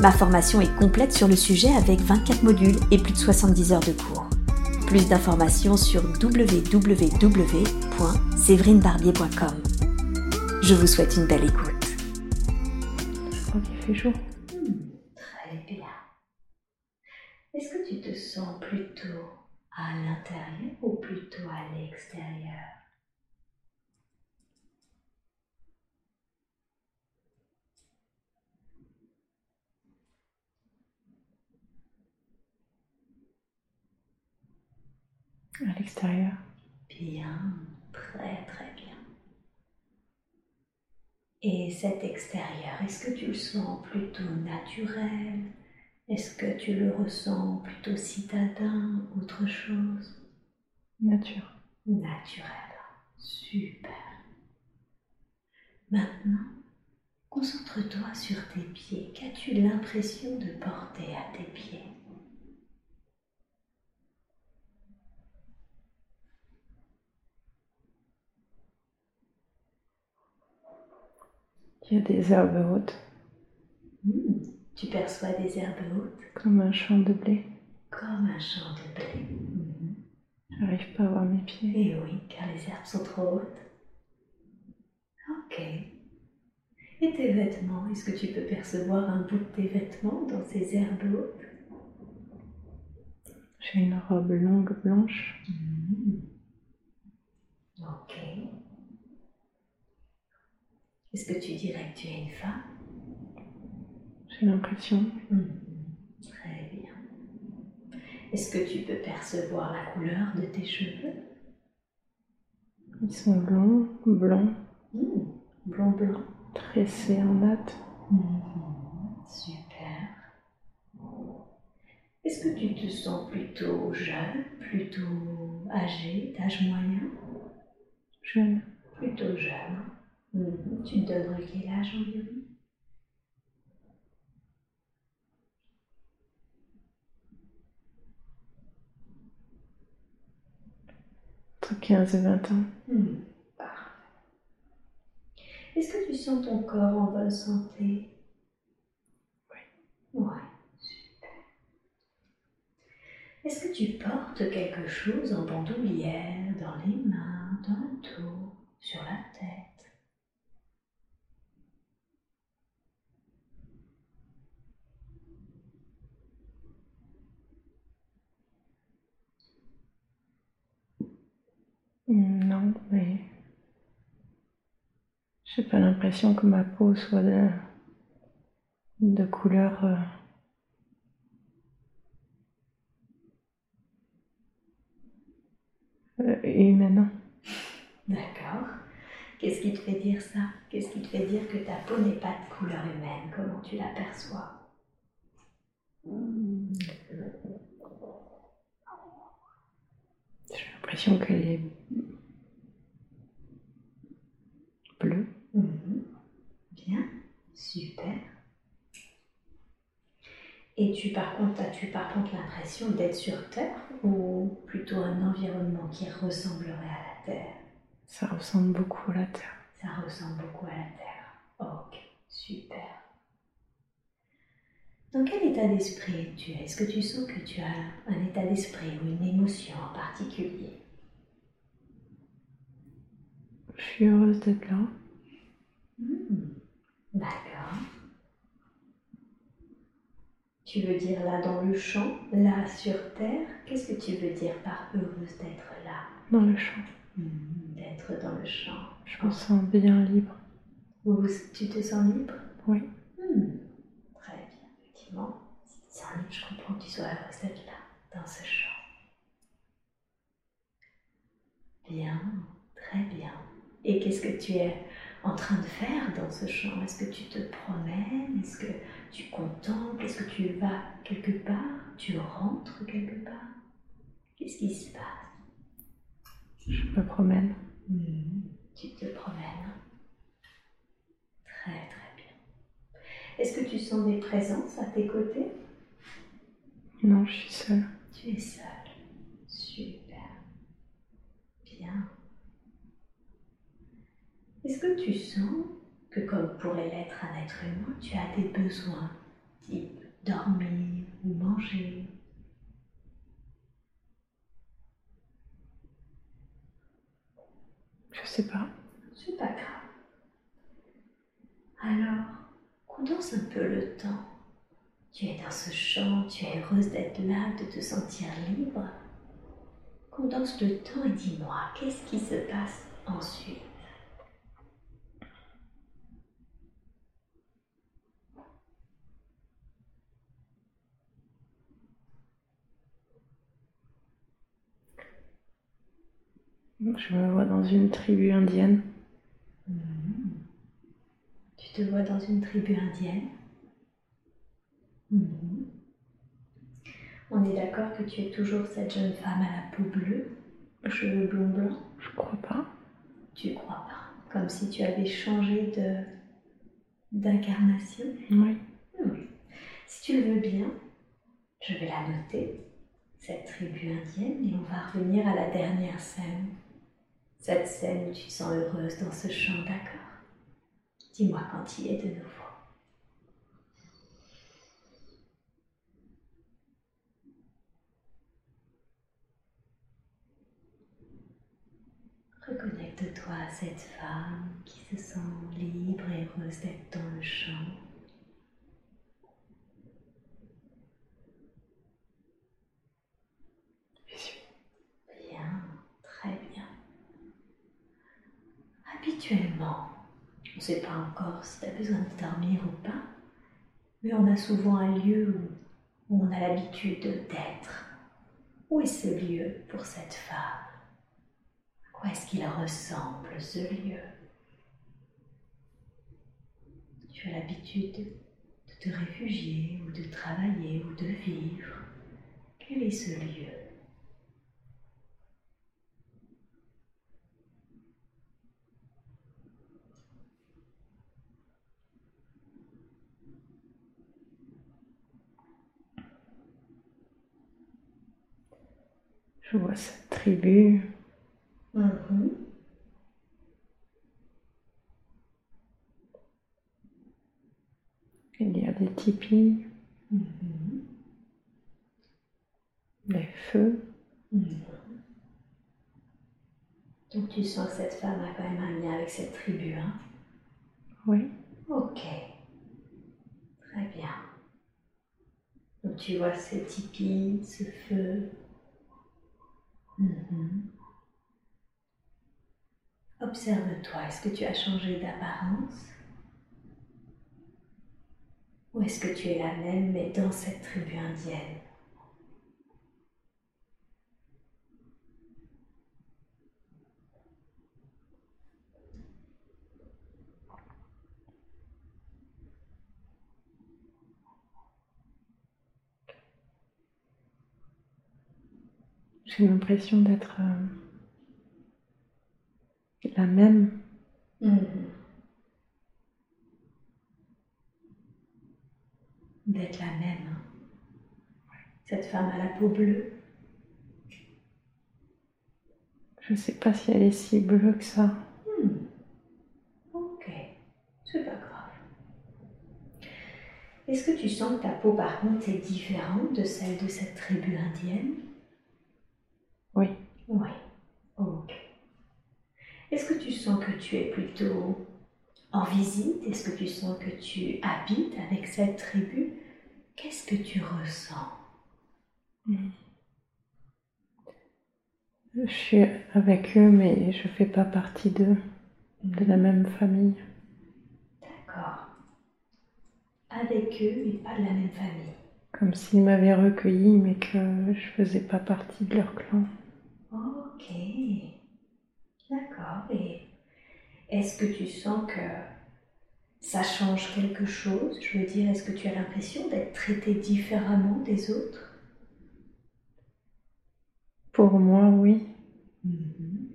Ma formation est complète sur le sujet avec 24 modules et plus de 70 heures de cours. Plus d'informations sur www.séverinebarbier.com. Je vous souhaite une belle écoute. Je crois qu'il fait jour. très bien. Est-ce que tu te sens plutôt à l'intérieur ou plutôt à l'extérieur? À l'extérieur. Bien, très très bien. Et cet extérieur, est-ce que tu le sens plutôt naturel? Est-ce que tu le ressens plutôt citadin Autre chose? Nature. Naturel. Super. Maintenant, concentre-toi sur tes pieds. Qu'as-tu l'impression de porter à tes pieds? Il y a des herbes hautes. Tu perçois des herbes hautes? Comme un champ de blé. comme un champ de blé. Mhm. J'arrive pas à voir mes pieds. Et oui, car les herbes sont trop hautes. Ok. Et tes vêtements, est-ce que tu peux percevoir un bout de tes vêtements dans ces herbes hautes? J'ai une robe longue blanche. Mhm. Ok. Est-ce que tu dirais que tu es une femme? J'ai l'impression. Mhm. Très bien. Est-ce que tu peux percevoir la couleur de tes cheveux? Ils sont longs, blancs, Mhm. Blond blanc. tressés en natte. Mhm, Super. Est-ce que tu te sens plutôt jeune, plutôt âgé, d'âge moyen? Jeune. Plutôt jeune. Mhm, Tu te donnerais quel âge environ? Entre 15 et 20 ans. Parfait. Est-ce que tu sens ton corps en bonne santé? Oui. Ouais, super. Est-ce que tu portes quelque chose en bandoulière, dans les mains, dans le dos, sur la tête Non, mais. J'ai pas l'impression que ma peau soit de, de couleur. euh, euh, humaine. D'accord. Qu'est-ce qui te fait dire ça? Qu'est-ce qui te fait dire que ta peau n'est pas de couleur humaine? Comment tu l'aperçois? J'ai l'impression qu'elle est Mhm. Bien, super. Et tu par contre, as-tu par contre l'impression d'être sur Terre ou plutôt un environnement qui ressemblerait à la Terre? Ça ressemble beaucoup à la terre. Ça ressemble beaucoup à la Terre. Ok, super. Dans quel état d'esprit tu es Est-ce que tu sens que tu as un état d'esprit ou une émotion en particulier? Je suis heureuse d'être là. Hmm, D'accord. Tu veux dire là dans le champ, là sur Terre? Qu'est-ce que tu veux dire par heureuse d'être là? Dans le champ. Hmm, D'être dans le champ. Je me sens bien libre. Ou tu te sens libre? Oui. Hmm, Très bien, effectivement. Si tu te sens libre, je comprends que tu sois heureuse d'être là, dans ce champ. Bien, très bien. Et qu'est-ce que tu es? En train de faire dans ce champ Est-ce que tu te promènes? Est-ce que tu contemples? Est-ce que tu vas quelque part? Tu rentres quelque part? Qu'est-ce qui se passe? Je me promène. Hmm, Tu te promènes. Très très bien. Est-ce que tu sens des présences à tes côtés? Non, je suis seule. Tu es seule. Super. Bien. Est-ce que tu sens que comme pourrait l'être un être humain, tu as des besoins, type dormir ou manger? Je sais pas. C'est pas grave. Alors, condense un peu le temps. Tu es dans ce champ, tu es heureuse d'être là, de te sentir libre. Condense le temps et dis-moi, qu'est-ce qui se passe ensuite? Je me vois dans une tribu indienne. Mhm. Tu te vois dans une tribu indienne Mhm. On est d'accord que tu es toujours cette jeune femme à la peau bleue, aux cheveux blonds blancs? Je crois pas. Tu crois pas Comme si tu avais changé de d'incarnation? Oui. Oui. Si tu le veux bien, je vais la noter, cette tribu indienne, et on va revenir à la dernière scène. Cette scène où tu sens heureuse dans ce champ, d'accord? Dis-moi quand il est de nouveau. Reconnecte-toi à cette femme qui se sent libre et heureuse d'être dans le champ. J'y suis. Bien, très bien. Habituellement, on ne sait pas encore si tu as besoin de dormir ou pas, mais on a souvent un lieu où, on a l'habitude d'être. Où est ce lieu pour cette femme? À quoi est-ce qu'il ressemble, ce lieu? Tu as l'habitude de te réfugier ou de travailler ou de vivre. Quel est ce lieu? Je vois cette tribu. Mhm. Il y a des tipis, Mhm. des feux. Mhm. Donc tu sens que cette femme a quand même un lien avec cette tribu, hein Oui. Ok. Très bien. Donc tu vois ce tipi, ce feu. Mhm. Observe-toi, est-ce que tu as changé d'apparence? Ou est-ce que tu es la même mais dans cette tribu indienne? J'ai l'impression d'être euh, la même. Mhm. D'être la même. hein. Cette femme à la peau bleue. Je sais pas si elle est si bleue que ça. Hmm. Ok, c'est pas grave. Est-ce que tu sens que ta peau par contre est différente de celle de cette tribu indienne? Oui. Oui. Ok. Est-ce que tu sens que tu es plutôt en visite? Est-ce que tu sens que tu habites avec cette tribu? Qu'est-ce que tu ressens? Je suis avec eux, mais je fais pas partie d'eux, de la même famille. D'accord. Avec eux, mais pas de la même famille. Comme s'ils m'avaient recueilli, mais que je faisais pas partie de leur clan. Ok. D'accord. Et est-ce que tu sens que ça change quelque chose? Je veux dire, est-ce que tu as l'impression d'être traité différemment des autres? Pour moi, oui. Mhm.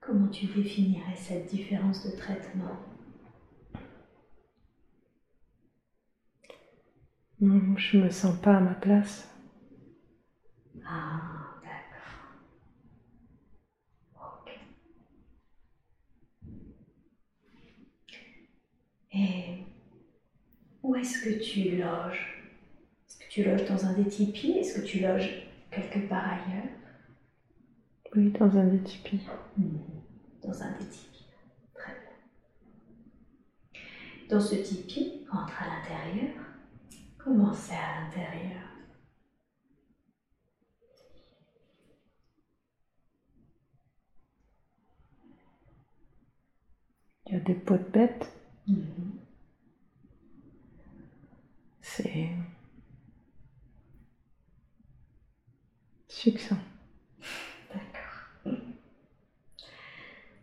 Comment tu définirais cette différence de traitement? Je me sens pas à ma place. Ah, d'accord. Ok. Et où est-ce que tu loges? Est-ce que tu loges dans un des tipis? Est-ce que tu loges quelque part ailleurs? Oui, dans un des tipis. Dans un des tipis. Très bien. Dans ce tipi, entre à l'intérieur. Comment c'est à l'intérieur Il y a des pots de bêtes. Mhm. C'est succinct. D'accord.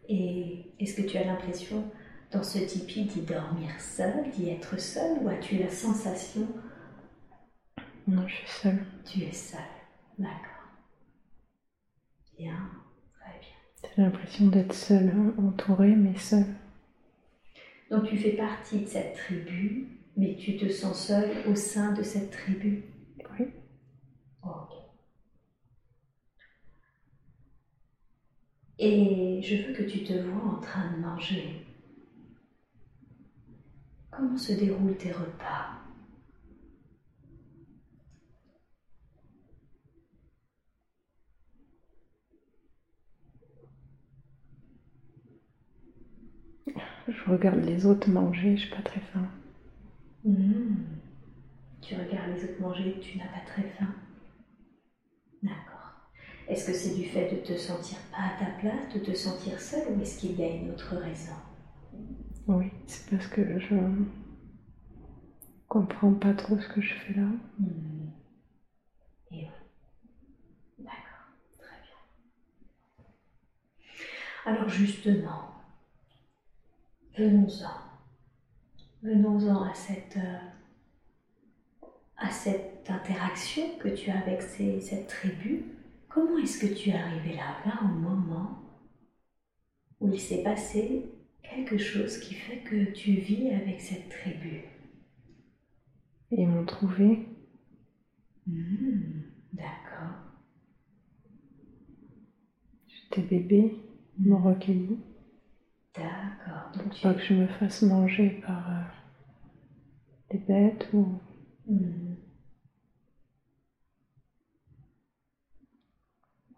Et est-ce que tu as l'impression dans ce tipi d'y dormir seul, d'y être seul, ou as-tu la sensation Non, je suis seule. tu es seul D'accord. Bien, très bien. J'ai l'impression d'être seule, hein, entourée, mais seule. Donc tu fais partie de cette tribu, mais tu te sens seul au sein de cette tribu. Oui. Ok. Et je veux que tu te vois en train de manger. Comment se déroulent tes repas? Je regarde les autres manger, je suis pas très faim. Mmh. Tu regardes les autres manger, tu n'as pas très faim. D'accord. Est-ce que c'est du fait de te sentir pas à ta place, de te sentir seul, ou est-ce qu'il y a une autre raison? Oui, c'est parce que je comprends pas trop ce que je fais là. Hmm. Et oui. D'accord, très bien. Alors justement, venons-en. Venons-en à cette, euh, à cette interaction que tu as avec ces- cette tribu. Comment est-ce que tu es arrivé là, là au moment où il s'est passé quelque chose qui fait que tu vis avec cette tribu? Et ils m'ont trouvé. Hmm, D'accord. J'étais bébé, ils m'ont recueilli. D'accord. Donc Pour tu pas que je me fasse manger par euh, des bêtes ou. Hmm.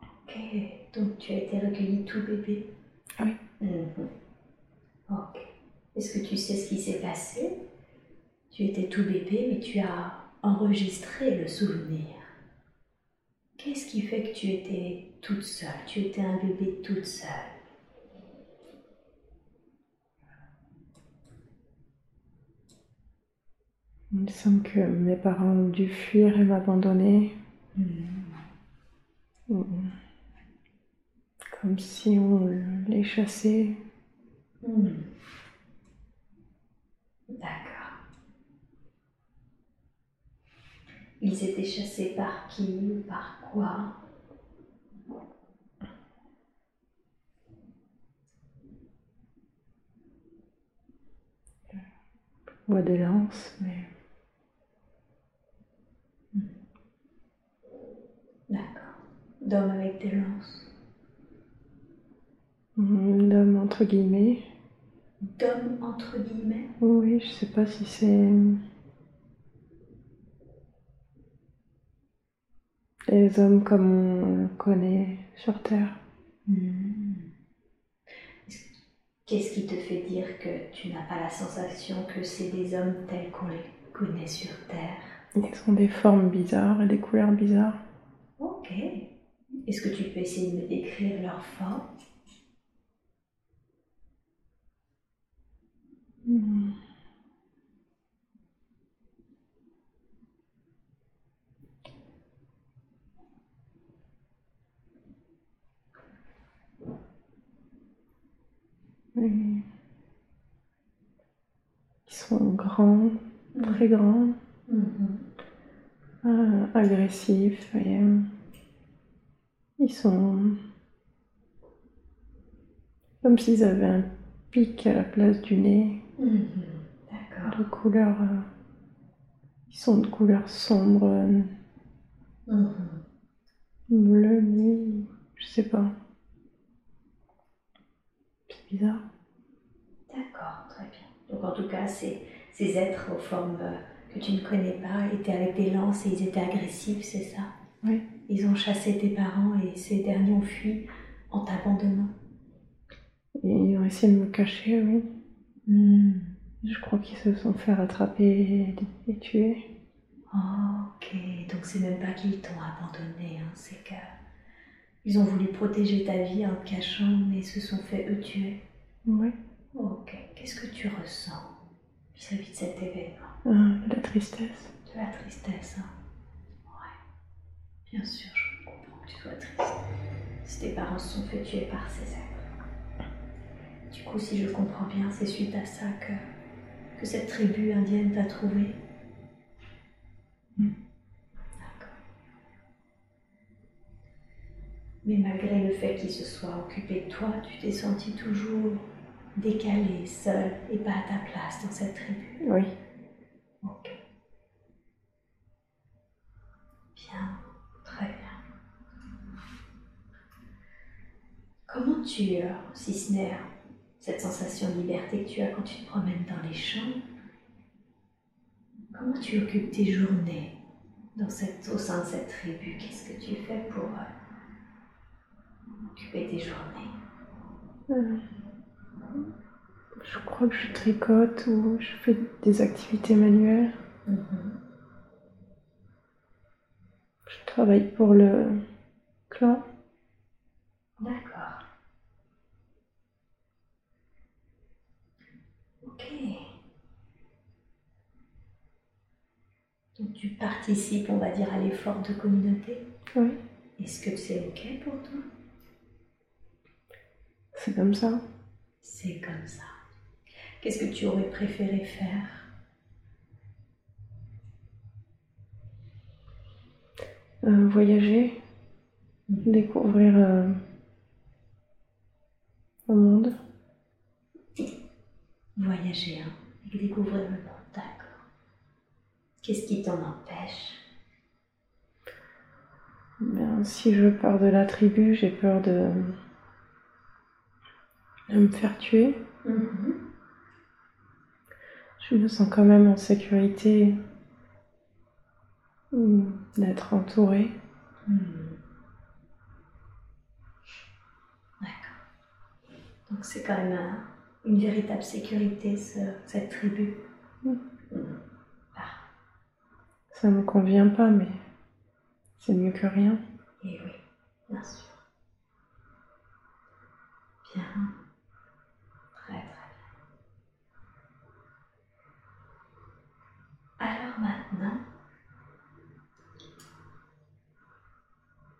Ok. Donc tu as été recueilli tout bébé. Oui. Mhm. Ok. Est-ce que tu sais ce qui s'est passé? Tu étais tout bébé, mais tu as enregistré le souvenir. Qu'est-ce qui fait que tu étais toute seule? Tu étais un bébé toute seule? Il me semble que mes parents ont dû fuir et m'abandonner. Hmm. Mm. Comme si on les chassait. Hmm. D'accord. Ils étaient chassés par qui ou par quoi? Bois des lances, mais D'accord. D'hommes avec des lances. mm, d'hommes entre guillemets. D'hommes entre guillemets Oui, je sais pas si c'est les hommes comme on connaît sur Terre. Hmm. Est-ce- Qu'est-ce qui te fait dire que tu n'as pas la sensation que c'est des hommes tels qu'on les connaît sur Terre? Ils ont des formes bizarres et des couleurs bizarres. Ok. Est-ce que tu peux essayer de me décrire leur forme? Ils sont grands, très grands, Mhm. euh, agressifs et ils sont comme s'ils avaient un pic à la place du nez Mhm. D'accord. de couleur. euh, ils sont de couleur sombre, Mhm. bleu nuit, je sais pas. C'est bizarre. D'accord, très bien. Donc en tout cas, ces, ces êtres aux formes euh, que tu ne connais pas étaient avec des lances et ils étaient agressifs, c'est ça? Oui. Ils ont chassé tes parents et ces derniers ont fui en t'abandonnant. Ils ont essayé de me cacher, oui. Hmm. Je crois qu'ils se sont fait rattraper et, et tuer. Ok, donc c'est même pas qu'ils t'ont abandonné, hein, c'est que ils ont voulu protéger ta vie en te cachant, mais se sont fait eux tuer. Ouais. Ok, qu'est-ce que tu ressens vis-à-vis de cet événement? Euh, la tristesse. De la tristesse, hein. Bien sûr, je comprends que tu sois triste. Si tes parents se sont fait tuer par ces êtres. Du coup, si je comprends bien, c'est suite à ça que, que cette tribu indienne t'a trouvé. Mm. D'accord. Mais malgré le fait qu'ils se soient occupés de toi, tu t'es senti toujours décalé, seul et pas à ta place dans cette tribu. Oui. Ok. Bien, très bien. Comment tu, euh, si ce n'est euh, cette sensation de liberté que tu as quand tu te promènes dans les champs, comment tu occupes tes journées dans cette, au sein de cette tribu? Qu'est-ce que tu fais pour euh, occuper tes journées? Euh, je crois que je tricote ou je fais des activités manuelles. Mhm. Je travaille pour le clan. D'accord. Ok. Donc tu participes, on va dire, à l'effort de communauté? Oui, Est-ce que c'est ok pour toi? C'est comme ça. C'est comme ça. Qu'est-ce que tu aurais préféré faire? Euh, voyager, découvrir euh, le monde. Voyager, hein, et découvrir le monde, d'accord. Qu'est-ce qui t'en empêche? Ben, si je pars de la tribu, j'ai peur de, de me faire tuer. Mhm. Je me sens quand même en sécurité mm, d'être entourée. Hmm. D'accord. Donc c'est quand même un- une véritable sécurité, ce- cette tribu. Hmm. Ça me convient pas, mais c'est mieux que rien. Et oui, bien sûr. Bien. Très très bien. Alors maintenant,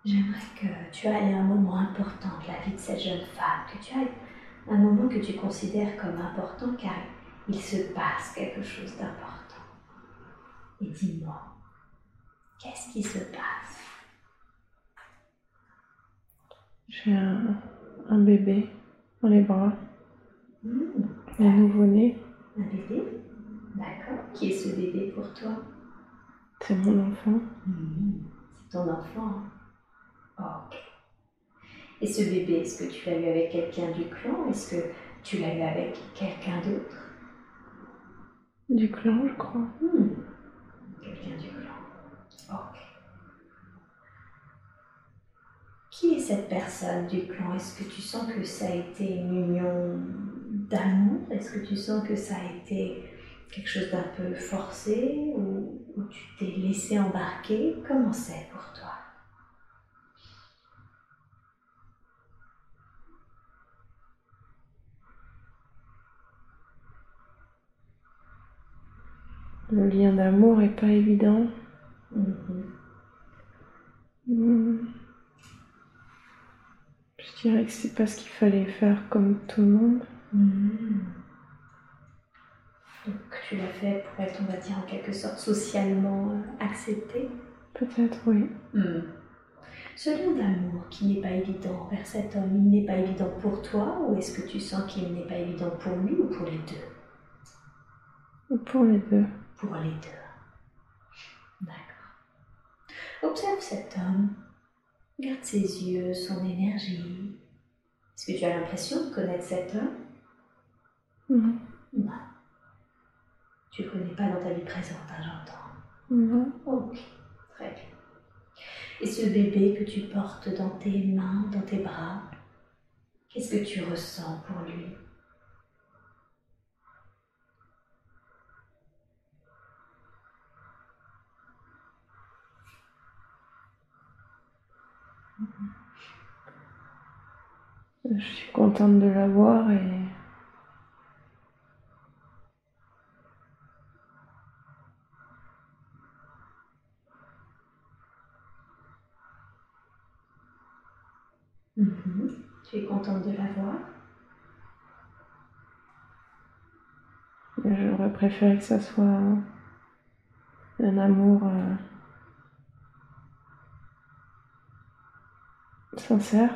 j'aimerais que tu ailles à un moment important de la vie de cette jeune femme, que tu ailles un moment que tu considères comme important car il se passe quelque chose d'important. Et dis-moi, qu'est-ce qui se passe? J'ai un, un bébé dans les bras, Hmm. un nouveau-né. Un bébé? D'accord. Qui est ce bébé pour toi? C'est mon enfant. C'est ton enfant. ok. Et ce bébé, est-ce que tu l'as eu avec quelqu'un du clan Est-ce que tu l'as eu avec quelqu'un d'autre? Du clan, je crois. Hmm. Quelqu'un du clan. Ok. Qui est cette personne du clan? Est-ce que tu sens que ça a été une union d'amour? Est-ce que tu sens que ça a été quelque chose d'un peu forcé ou, ou tu t'es laissé embarquer? Comment c'est pour toi? Le lien d'amour est pas évident. Mhm. Hmm. Je dirais que c'est pas ce qu'il fallait faire comme tout le monde. Mhm. Donc tu l'as fait pour être, on va dire, en quelque sorte socialement euh, accepté Peut-être, oui. Hmm. Ce lien d'amour qui n'est pas évident vers cet homme, il n'est pas évident pour toi ou est-ce que tu sens qu'il n'est pas évident pour lui ou pour les deux? Pour les deux. Pour les deux. D'accord. Observe cet homme. Regarde ses yeux, son énergie. Est-ce que tu as l'impression de connaître cet homme? Non. Non. Tu ne le connais pas dans ta vie présente, hein, j'entends. Non. Ok, très bien. Et ce bébé que tu portes dans tes mains, dans tes bras, qu'est-ce que tu ressens pour lui? Je suis contente de l'avoir et Mhm. Tu es contente de l'avoir? J'aurais préféré que ça soit un amour euh, sincère.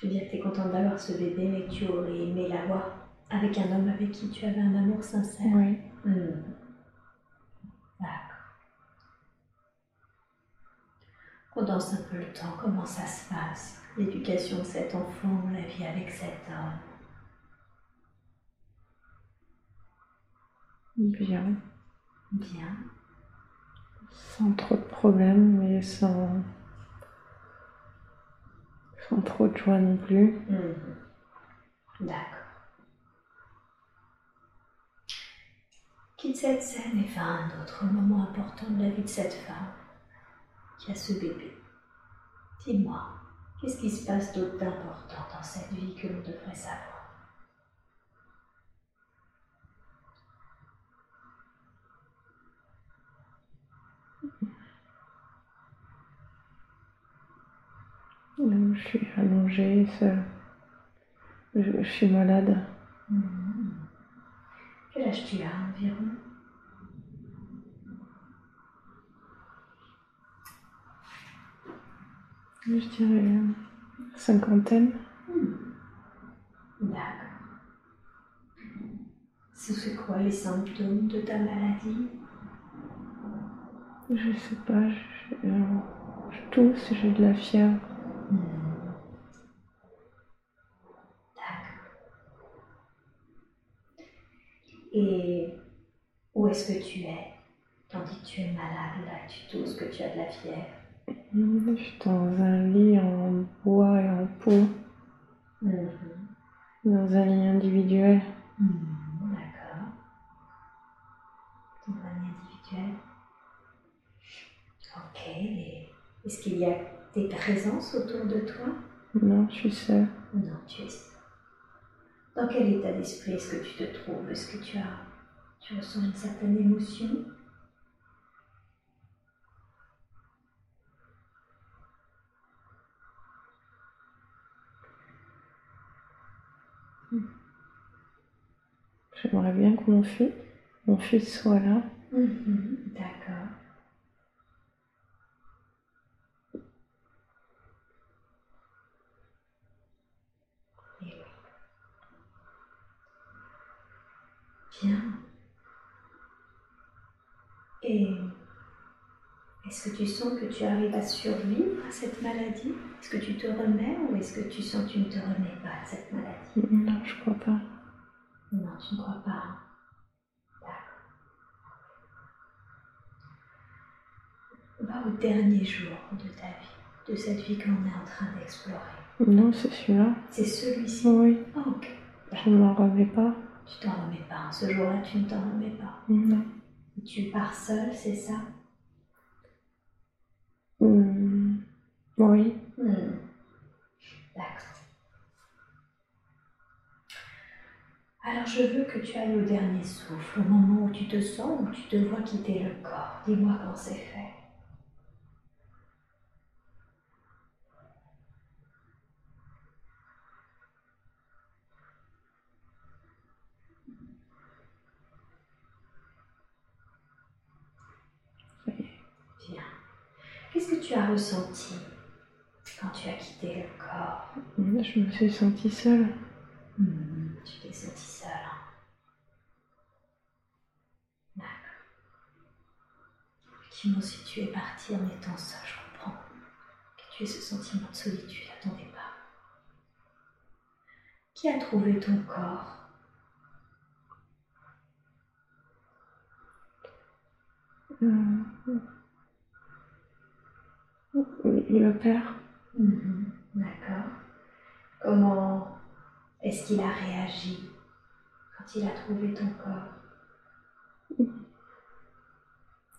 Je veux dire que tu es contente d'avoir ce bébé, mais que tu aurais aimé l'avoir avec un homme avec qui tu avais un amour sincère. Oui. Hmm. D'accord. Condense un peu le temps, comment ça se passe, l'éducation de cet enfant, la vie avec cet homme? Bien. Bien. Sans trop de problèmes, mais sans, trop de joie non plus. Mhm. D'accord. Quitte cette scène et va à un autre moment important de la vie de cette femme qui a ce bébé. Dis-moi, qu'est-ce qui se passe d'autre d'important dans cette vie que l'on devrait savoir? Euh, Je suis allongée, seule. Je, je suis malade. Mhm. Quel âge tu as environ? Je dirais euh, cinquantaine. D'accord. Ce sont quoi les symptômes de ta maladie? Je sais pas, je, euh, je tousse, j'ai de la fièvre. D'accord. Et où est-ce que tu es? Tandis que tu es malade, là, tu tousses, que tu as de la fièvre. Je suis dans un lit en bois et en peau, Mhm. dans un lit individuel. Mhm, D'accord. Ton famille individuelle. Ok. Et Est-ce qu'il y a des présences autour de toi? Non, je suis seule. Non, tu es seul. Dans quel état d'esprit est-ce que tu te trouves? Est-ce que tu as, tu ressens une certaine émotion? J'aimerais bien que mon fils, mon fils soit là. Mhm, D'accord. Et oui. Bien. Et est-ce que tu sens que tu arrives à survivre à cette maladie? Est-ce que tu te remets ou est-ce que tu sens que tu ne te remets pas de cette maladie? Non, je crois pas. Non, tu ne crois pas. D'accord. Va au dernier jour de ta vie, de cette vie qu'on est en train d'explorer. Non, c'est celui-là. C'est celui-ci. Oui, Ah, ok. je ne m'en remets pas. Tu t'en remets pas. hein. Ce jour-là, tu ne t'en remets pas. Non. Tu pars seul, c'est ça? Hum, Oui. Hmm. D'accord. Alors je veux que tu ailles au dernier souffle, au moment où tu te sens, où tu te vois quitter le corps. Dis-moi quand c'est fait. Ça y est. Qu'est-ce que tu as ressenti quand tu as quitté le corps? Je me suis sentie seule. Hmm, tu t'es sentie seule. hein. D'accord. Effectivement, si tu es partie en étant seule, je comprends que tu aies ce sentiment de solitude à ton départ. Qui a trouvé ton corps? Euh, Le père. Mhm, D'accord. Comment est-ce qu'il a réagi quand il a trouvé ton corps?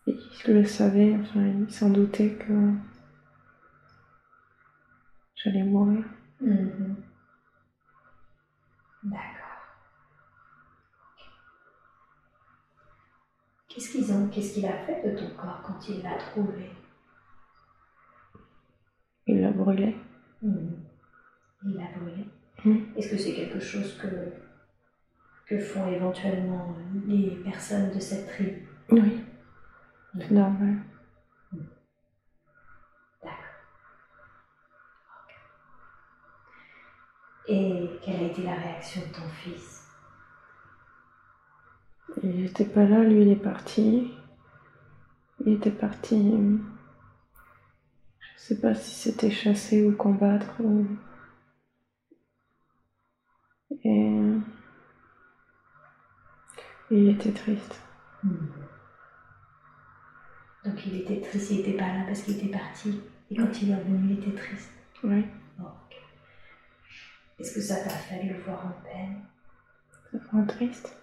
Il le savait, enfin, il s'en doutait que j'allais mourir. Mhm. D'accord. Qu'est-ce qu'ils ont, qu'est-ce qu'il a fait de ton corps quand il l'a trouvé? Brûlé. Mhm. Il l'a brûlé. Mhm. Est-ce que c'est quelque chose que, que font éventuellement les personnes de cette tribu? Oui, c'est normal. D'accord. Ok. Et quelle a été la réaction de ton fils? Il n'était pas là, lui il est parti. Il était parti. Euh, Je sais pas si c'était chasser ou combattre. ou- Et euh, il était triste. Hmm. Donc il était triste, il n'était pas là parce qu'il était parti. Et quand il est revenu, il était triste. Oui, ok. Est-ce que ça t'a fait le voir en peine? Ça rend triste?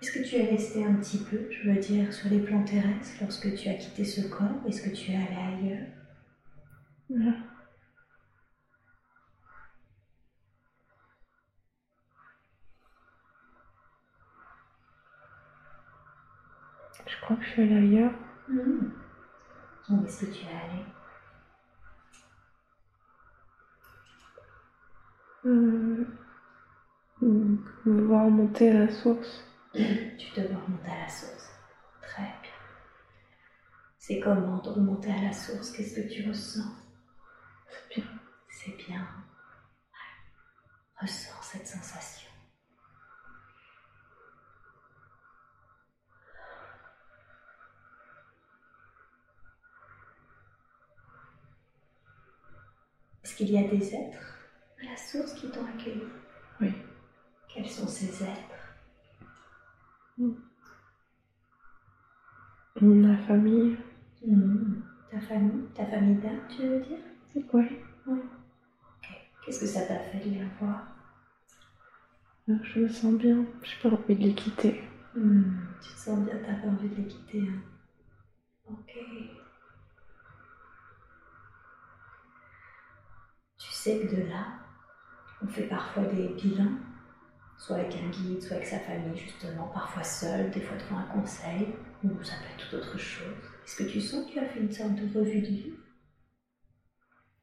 Est-ce que tu es resté un petit peu, je veux dire, sur les plans terrestres lorsque tu as quitté ce corps? Est-ce que tu es allé ailleurs? Je crois que je suis allée ailleurs. Hmm. Où est-ce que tu es allé? Euh, voir monter à la source. Tu te vois remonter à la source. Très bien. C'est comment de remonter à la source? Qu'est-ce que tu ressens? C'est bien. C'est bien. Ouais. Ressens cette sensation. Est-ce qu'il y a des êtres à la source qui t'ont accueilli? Oui. Quels sont ces êtres? Ma famille. Hmm. Ta famille Ta famille d'âme, tu veux dire? Oui. Oui. Ok. Qu'est-ce que ça t'a fait de les voir Je me sens bien. J'ai pas envie de les quitter. Hmm, Tu te sens bien, t'as pas envie de les quitter. Hein. Ok. Tu sais que de là, on fait parfois des bilans, soit avec un guide, soit avec sa famille, justement, parfois seul, des fois devant un conseil, ou ça peut être tout autre chose. Est-ce que tu sens que tu as fait une sorte de revue de vie?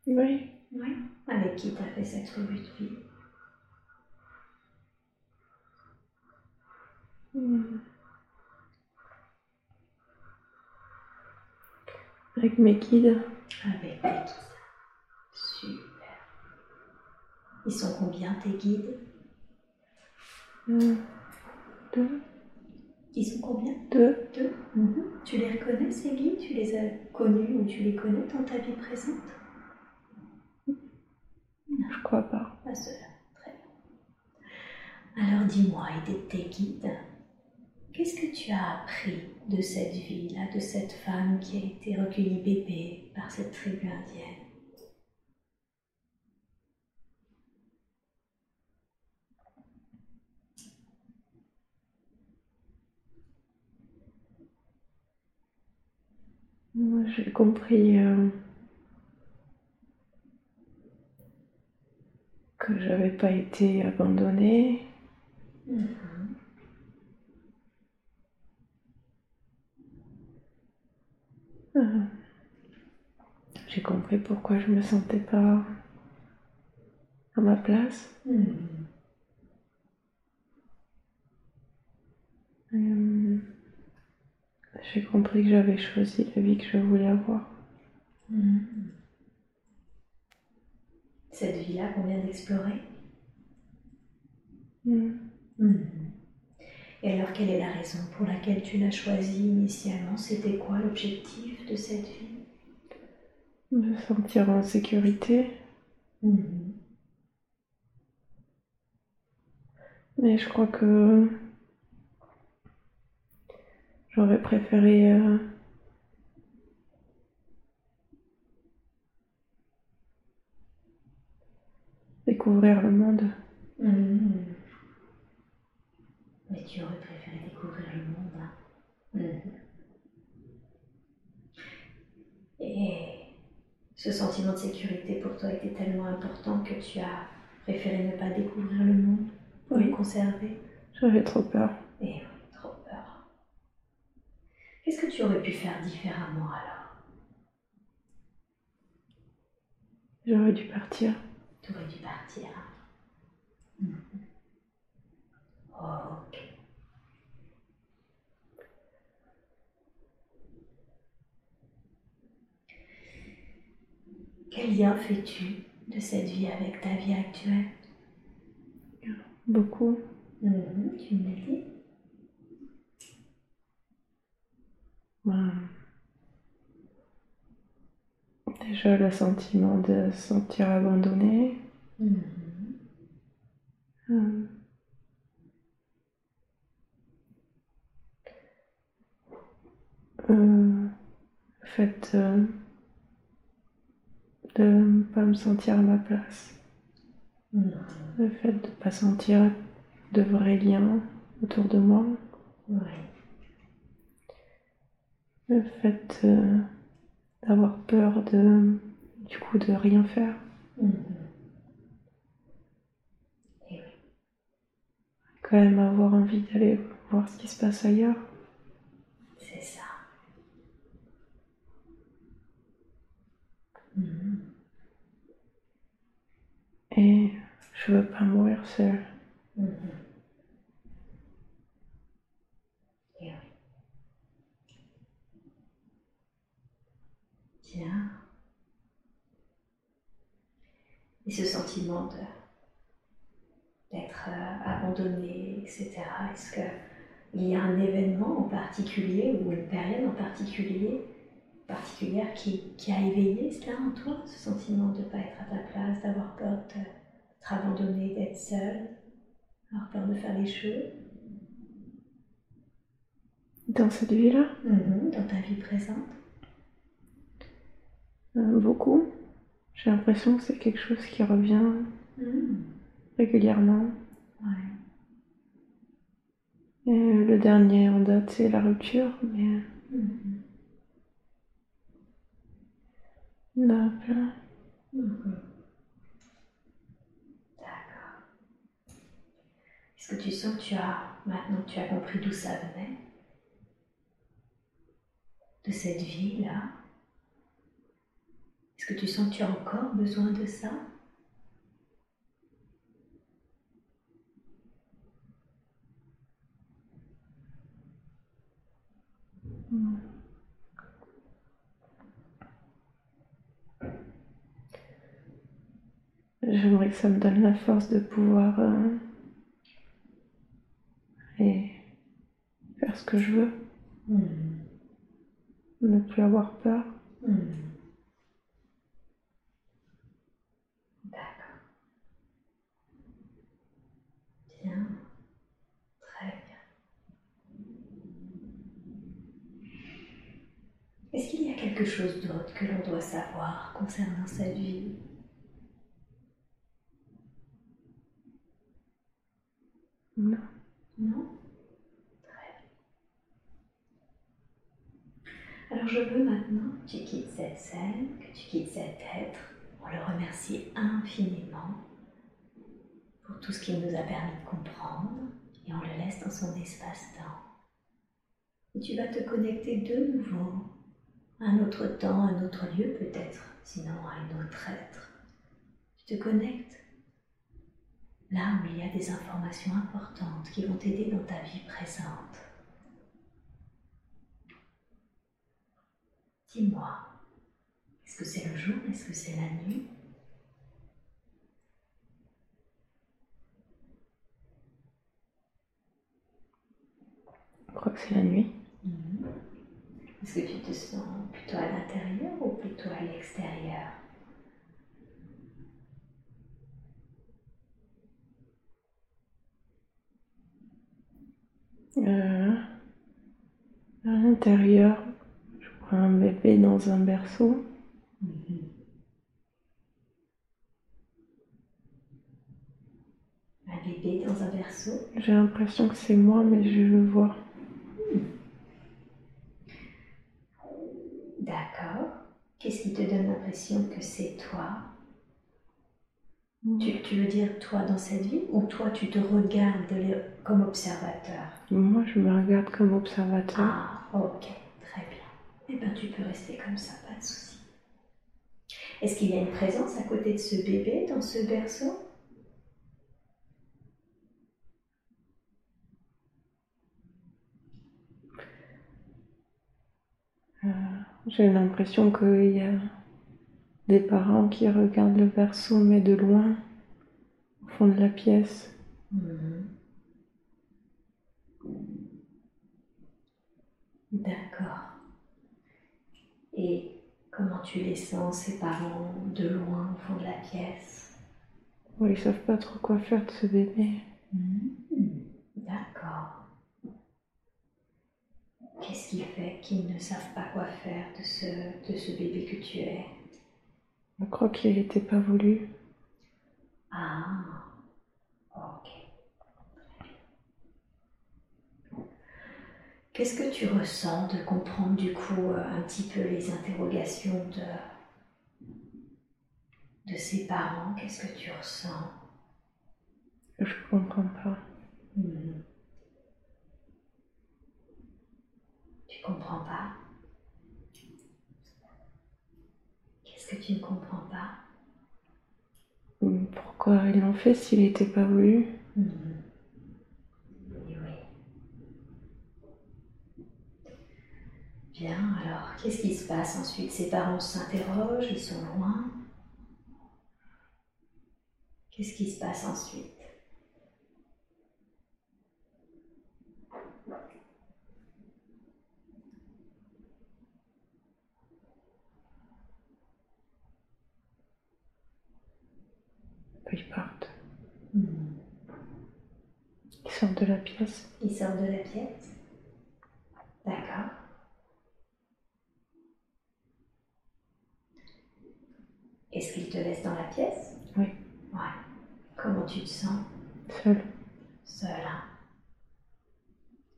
Oui. Oui. Avec qui tu as fait cette revue de vie? Hmm. Avec mes guides. Avec tes guides. Super. Ils sont combien tes guides? Deux. Ils sont combien? Deux. Deux. Mhm. Tu les reconnais ces guides Tu les as connus ou tu les connais dans ta vie présente? Je crois pas. Pas cela. Très bien. Alors dis-moi, et de tes guides, qu'est-ce que tu as appris de cette vie-là, de cette femme qui a été recueillie bébé par cette tribu indienne Moi, j'ai compris euh, que j'avais pas été abandonnée. Mhm. Euh, j'ai compris pourquoi je me sentais pas à ma place. Mhm. Euh, j'ai compris que j'avais choisi la vie que je voulais avoir. Hmm. Cette vie-là qu'on vient d'explorer? Mm. Hmm. Et alors, quelle est la raison pour laquelle tu l'as choisie initialement? C'était quoi l'objectif de cette vie? Me sentir en sécurité, mais je crois que j'aurais préféré euh, découvrir le monde. Hmm. Mais tu aurais préféré découvrir le monde. hein. Hmm. Et ce sentiment de sécurité pour toi était tellement important que tu as préféré ne pas découvrir le monde pour Oui. le conserver? J'avais trop peur. Et oui, trop peur. Qu'est-ce que tu aurais pu faire différemment alors? J'aurais dû partir. Tu aurais dû partir. Oh, ok. Quel lien fais-tu de cette vie avec ta vie actuelle? Beaucoup. Mhm, Tu me l'as dit Déjà le sentiment de se sentir abandonné. Mhm. Euh, euh, le fait euh, de ne pas me sentir à ma place. Mhm. Le fait de ne pas sentir de vrais liens autour de moi. Le fait euh, d'avoir peur de, du coup, de rien faire. Mhm. Et oui. Quand même avoir envie d'aller voir ce qui se passe ailleurs. C'est ça. Mhm. Et je veux pas mourir seule. Mhm. Et oui. Bien. Et ce sentiment d'être euh, abandonné, etc. Est-ce qu'il y a un événement en particulier ou une période en particulier particulière qui, qui a éveillé cela en toi, ce sentiment de ne pas être à ta place, d'avoir peur de- d'être abandonné, d'être seul, avoir peur de faire les choses? Dans cette vie-là, dans ta vie présente euh, beaucoup. J'ai l'impression que c'est quelque chose qui revient régulièrement. Ouais. Et le dernier en date, c'est la rupture, mais plein. Mhm. D'accord. Est-ce que tu sens que tu as, maintenant que tu as compris d'où ça venait? De cette vie-là Est-ce que tu sens que tu as encore besoin de ça? J'aimerais que ça me donne la force de pouvoir euh, aller faire ce que je veux, Mhm. ne plus avoir peur. Mhm. D'accord. Bien. Très bien. Est-ce qu'il y a quelque chose d'autre que l'on doit savoir concernant cette vie? Non. Non? Très bien. Alors je veux maintenant que tu quittes cette scène, que tu quittes cet être. On le remercie infiniment pour tout ce qu'il nous a permis de comprendre et on le laisse dans son espace-temps. Et tu vas te connecter de nouveau un autre temps, un autre lieu peut-être, sinon à un autre être. Tu te connectes là où il y a des informations importantes qui vont t'aider dans ta vie présente. Dis-moi, est-ce que c'est le jour Est-ce que c'est la nuit? Je crois que c'est la nuit. Est-ce que tu te sens plutôt à l'intérieur ou plutôt à l'extérieur? Euh, à l'intérieur, je vois un bébé dans un berceau. Mhm. Un bébé dans un berceau? J'ai l'impression que c'est moi, mais je le vois. D'accord. Qu'est-ce qui te donne l'impression que c'est toi? Tu, tu veux dire toi dans cette vie ou toi tu te regardes le- comme observateur? Moi, je me regarde comme observateur. Ah, ok, très bien. Eh bien, tu peux rester comme ça, pas de souci. Est-ce qu'il y a une présence à côté de ce bébé dans ce berceau Euh, J'ai l'impression qu'il y a des parents qui regardent le berceau, mais de loin, au fond de la pièce. Mhm. D'accord. Et comment tu les sens, ces parents, de loin, au fond de la pièce? Bon, ils savent pas trop quoi faire de ce bébé. Mhm. D'accord. Qu'est-ce qui fait qu'ils ne savent pas quoi faire de ce, de ce bébé que tu es? Je crois qu'il n'était pas voulu. Ah, ok. Qu'est-ce que tu ressens de comprendre du coup euh, un petit peu les interrogations de, de ses parents? Qu'est-ce que tu ressens? Je comprends pas. Mhm. Comprends pas Qu'est-ce que tu ne comprends pas? Pourquoi ils l'ont fait s'il n'était pas voulu? Oui, oui. Bien, alors, qu'est-ce qui se passe ensuite? Ses parents s'interrogent, ils sont loin. Qu'est-ce qui se passe ensuite? Ils partent. Ils sortent de la pièce. Ils sortent de la pièce D'accord. Est-ce qu'ils te laissent dans la pièce? Oui. Ouais. Comment tu te sens? Seul. Seul, hein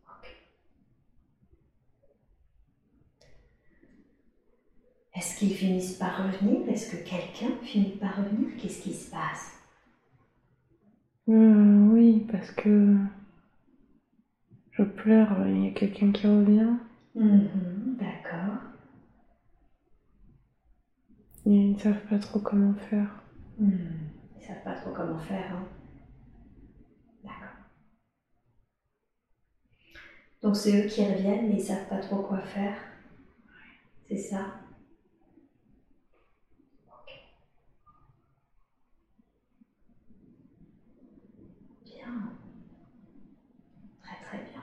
Ok. Est-ce qu'ils finissent par revenir? Est-ce que quelqu'un finit par revenir? Qu'est-ce qui se passe? Euh, oui, parce que je pleure, il y a quelqu'un qui revient. Mhm, D'accord. Ils ne savent pas trop comment faire. Hmm, Ils savent pas trop comment faire. Hein. D'accord. Donc c'est eux qui reviennent, mais ils savent pas trop quoi faire. C'est ça? Ok. Bien. Très très bien.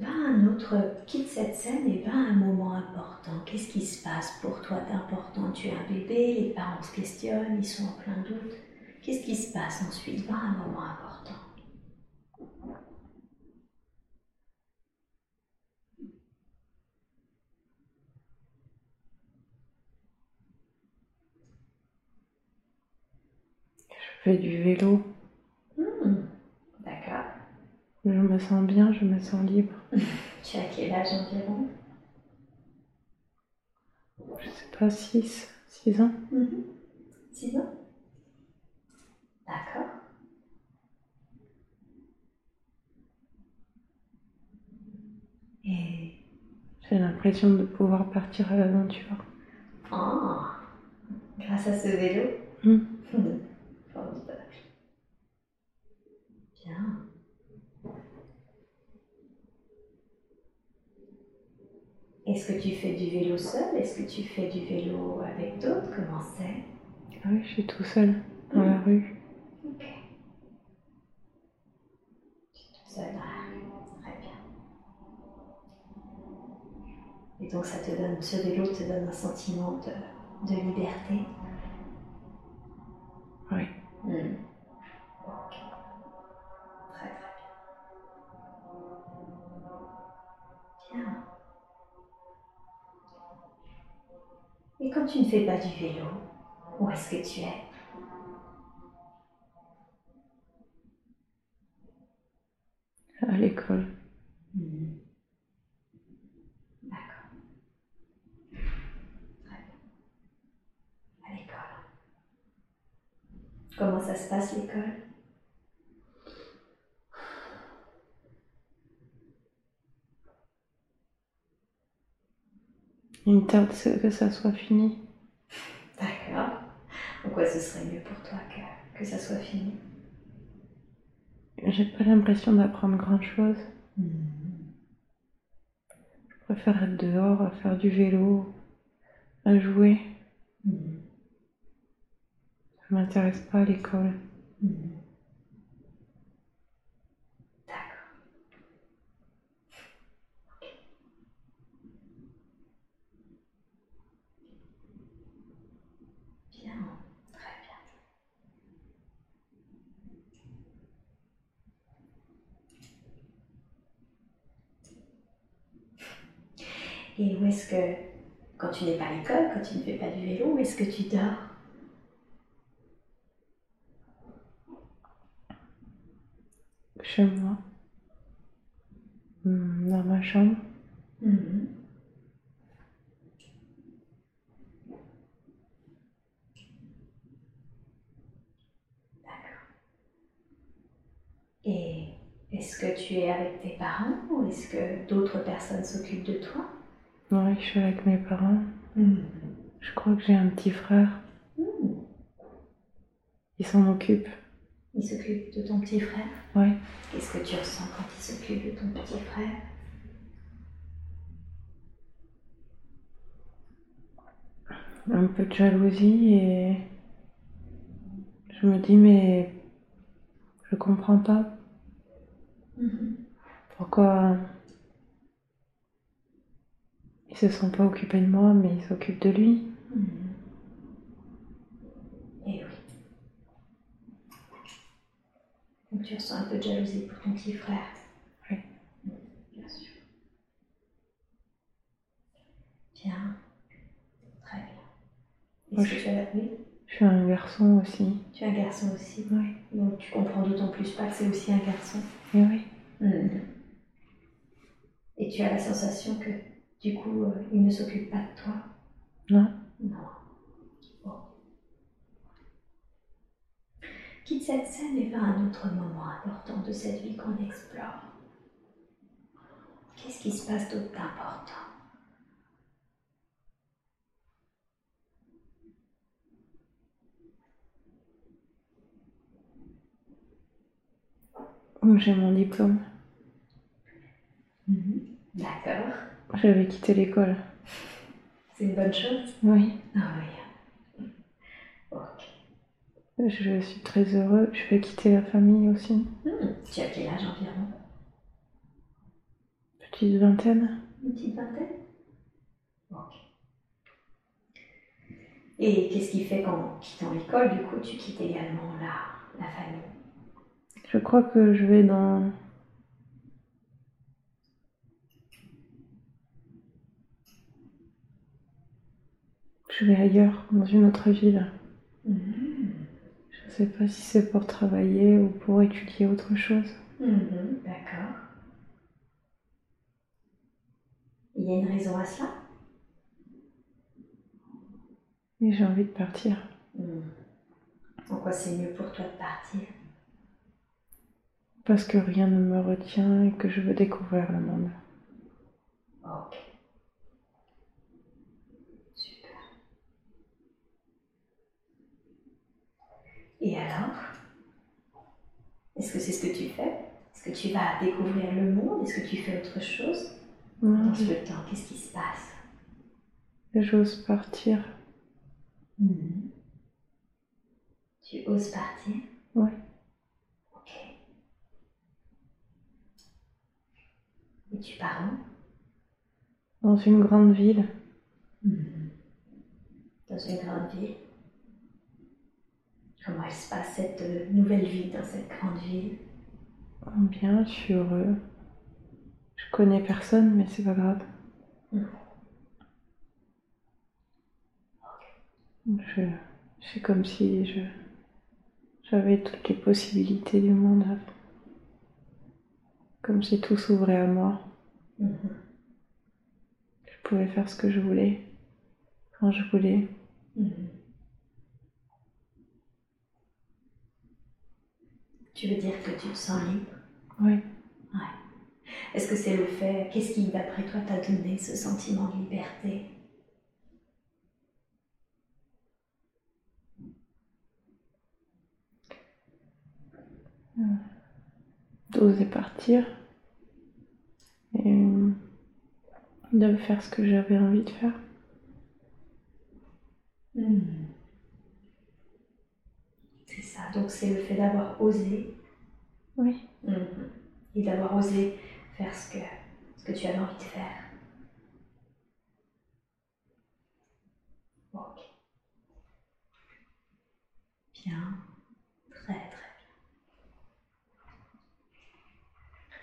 Va un autre, quitte cette scène et va à un moment important. Qu'est-ce qui se passe pour toi d'important? Tu es un bébé, les parents se questionnent, ils sont en plein doute. Qu'est-ce qui se passe ensuite? Va à un moment important. Je fais du vélo. Je me sens bien, je me sens libre. Tu as quel âge environ? Je sais pas, 6, 6 ans. Mhm. Six ans? D'accord. Et J'ai l'impression de pouvoir partir à l'aventure. oh, grâce à ce vélo? Formidable. Bien. Est-ce que tu fais du vélo seul? Est-ce que tu fais du vélo avec d'autres? Comment c'est? Oui, je suis tout seul dans la rue. Ok. Tu es tout seul dans la rue. Très bien. Et donc ça te donne, ce vélo te donne un sentiment de, de liberté? Oui. Hmm. Ok. Très très bien. Bien. Et quand tu ne fais pas du vélo, où est-ce que tu es? À l'école. Hmm. D'accord. Très bien. À l'école. Comment ça se passe l'école? Il me tarde que ça soit fini. D'accord. Pourquoi ce serait mieux pour toi que, que ça soit fini? J'ai pas l'impression d'apprendre grand chose. Hmm. Je préfère être dehors, à faire du vélo, à jouer. Hmm. Ça m'intéresse pas à l'école. Hmm. Et où est-ce que, quand tu n'es pas à l'école, quand tu ne fais pas du vélo, où est-ce que tu dors? Chez moi. Hmm, Dans ma chambre. Mhm. D'accord. Et est-ce que tu es avec tes parents ou est-ce que d'autres personnes s'occupent de toi? Oui, je suis avec mes parents. Mhm. Je crois que j'ai un petit frère. Mhm. Il s'en occupe. Il s'occupe de ton petit frère? Ouais. Qu'est-ce que tu ressens quand il s'occupe de ton petit frère? Un peu de jalousie et je me dis mais je comprends pas Mhm. pourquoi ils se sont pas occupés de moi mais ils s'occupent de lui. Eh oui. Donc tu ressens un peu de jalousie pour ton petit frère Oui. Bien sûr. Bien. Très bien. Est-ce que je- tu as... Oui Je suis un garçon aussi. Tu es un garçon aussi. Oui. Donc tu comprends d'autant plus pas que c'est aussi un garçon. Et oui. Mhm. Et tu as la sensation que du coup, euh, il ne s'occupe pas de toi Non. Non. Bon. Quitte cette scène et va à un autre moment important de cette vie qu'on explore. Qu'est-ce qui se passe d'autre d'important? J'ai mon diplôme. D'accord. J'avais quitté l'école. C'est une bonne chose Oui. Ah oui. Ok. Je suis très heureux. Je vais quitter la famille aussi. Hmm, Tu as quel âge environ? Petite vingtaine. Une petite vingtaine? Ok. Et qu'est-ce qui fait qu'en quittant l'école, du coup, tu quittes également la, la famille? Je crois que je vais dans. Je vais ailleurs, dans une autre ville. Mhm. Je sais pas si c'est pour travailler ou pour étudier autre chose. Mhm, D'accord. Il y a une raison à cela? Et j'ai envie de partir. Mhm. En quoi c'est mieux pour toi de partir? Parce que rien ne me retient et que je veux découvrir le monde. Ok. Super. Et alors? Est-ce que c'est ce que tu fais? Est-ce que tu vas découvrir le monde? Est-ce que tu fais autre chose? Non, Dans ce temps, qu'est-ce qui se passe? J'ose partir. Mhm. Tu oses partir? Ouais. Ok. Et tu pars où? Dans une grande ville. Mhm. Dans une grande ville? Comment elle se passe cette euh, nouvelle vie dans cette grande ville? Bien, je suis heureux. Je connais personne, mais c'est pas grave. Mm. Je, c'est comme si je, j'avais toutes les possibilités du monde. Comme si tout s'ouvrait à moi. Mhm. Je pouvais faire ce que je voulais, quand je voulais. Mhm. Tu veux dire que tu te sens libre? Ouais. Est-ce que c'est le fait, qu'est-ce qui d'après toi t'a donné ce sentiment de liberté? D'oser partir et euh, de faire ce que j'avais envie de faire. Hmm. C'est ça, donc c'est le fait d'avoir osé Oui, Mhm. et d'avoir osé faire ce que, ce que tu avais envie de faire. Ok. Bien, très très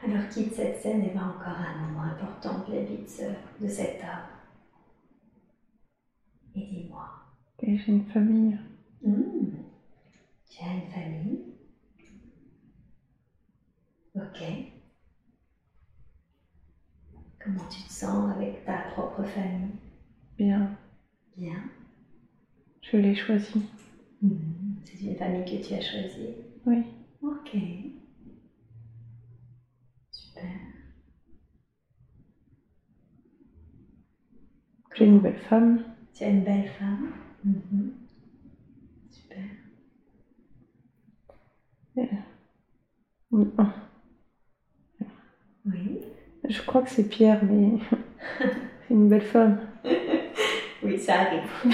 bien. Alors quitte cette scène et va encore à un moment important de la vie de, ce- de cet homme. Et dis-moi, et j'ai une famille. Hmm. Tu as une famille Ok. Comment tu te sens avec ta propre famille? Bien, Bien. je l'ai choisi. Mhm. C'est une famille que tu as choisie? Oui, Ok. Super. j'ai une belle femme. Tu as une belle femme? Mhm. Oui. Je crois que c'est Pierre, mais c'est une belle femme. Oui, ça arrive.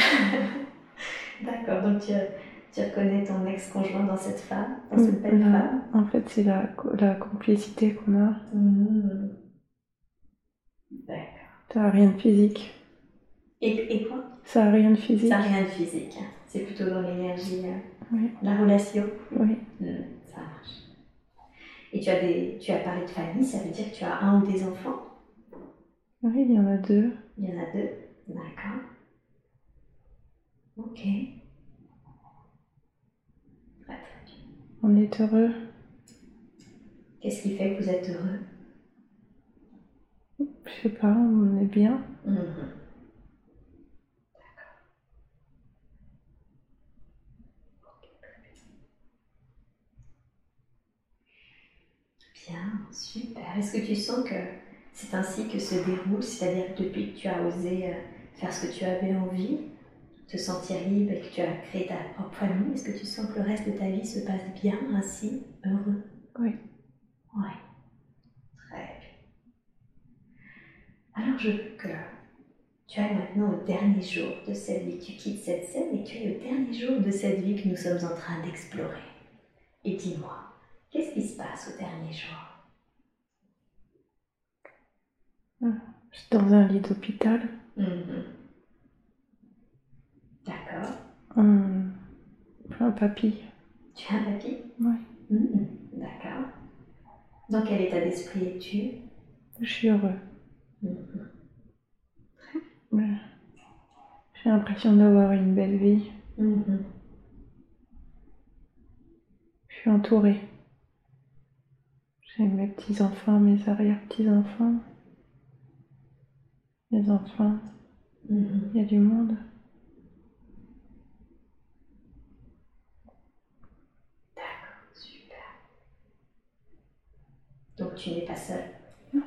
D'accord, donc tu, tu reconnais ton ex-conjoint dans cette femme, dans cette belle La- femme en fait, c'est la, la complicité qu'on a. Mhm. D'accord. Ça n'a rien de physique. Et, et quoi? Ça n'a rien de physique. Ça n'a rien de physique. hein. C'est plutôt dans l'énergie, euh, Oui, la relation. oui. Mhm, ça marche. Et tu as, des, tu as parlé de famille, ça veut dire que tu as un ou des enfants? Oui, il y en a deux. Il y en a deux D'accord. Ok. Très très bien. On est heureux. Qu'est-ce qui fait que vous êtes heureux? Je sais pas, on est bien. Mhm. Bien, super. Est-ce que tu sens que c'est ainsi que se déroule, c'est-à-dire que depuis que tu as osé euh, faire ce que tu avais envie, te sentir libre et que tu as créé ta propre famille, est-ce que tu sens que le reste de ta vie se passe bien ainsi, heureux? Oui. Ouais. Très bien. Alors je veux que tu ailles maintenant au dernier jour de cette vie, tu quittes cette scène et tu ailles au dernier jour de cette vie que nous sommes en train d'explorer. Et dis-moi, qu'est-ce qui se passe au dernier jour? Je suis dans un lit d'hôpital. Mhm. D'accord. Un papy. Tu as un papy? Oui. Mhm. D'accord. Dans quel état d'esprit es-tu? Je suis heureux. Mhm. Ouais. J'ai l'impression d'avoir une belle vie. Je suis entourée. J'ai mes petits-enfants, mes arrière-petits-enfants. Mes enfants. Mhm. Il y a du monde. D'accord, super. Donc tu n'es pas seule Non.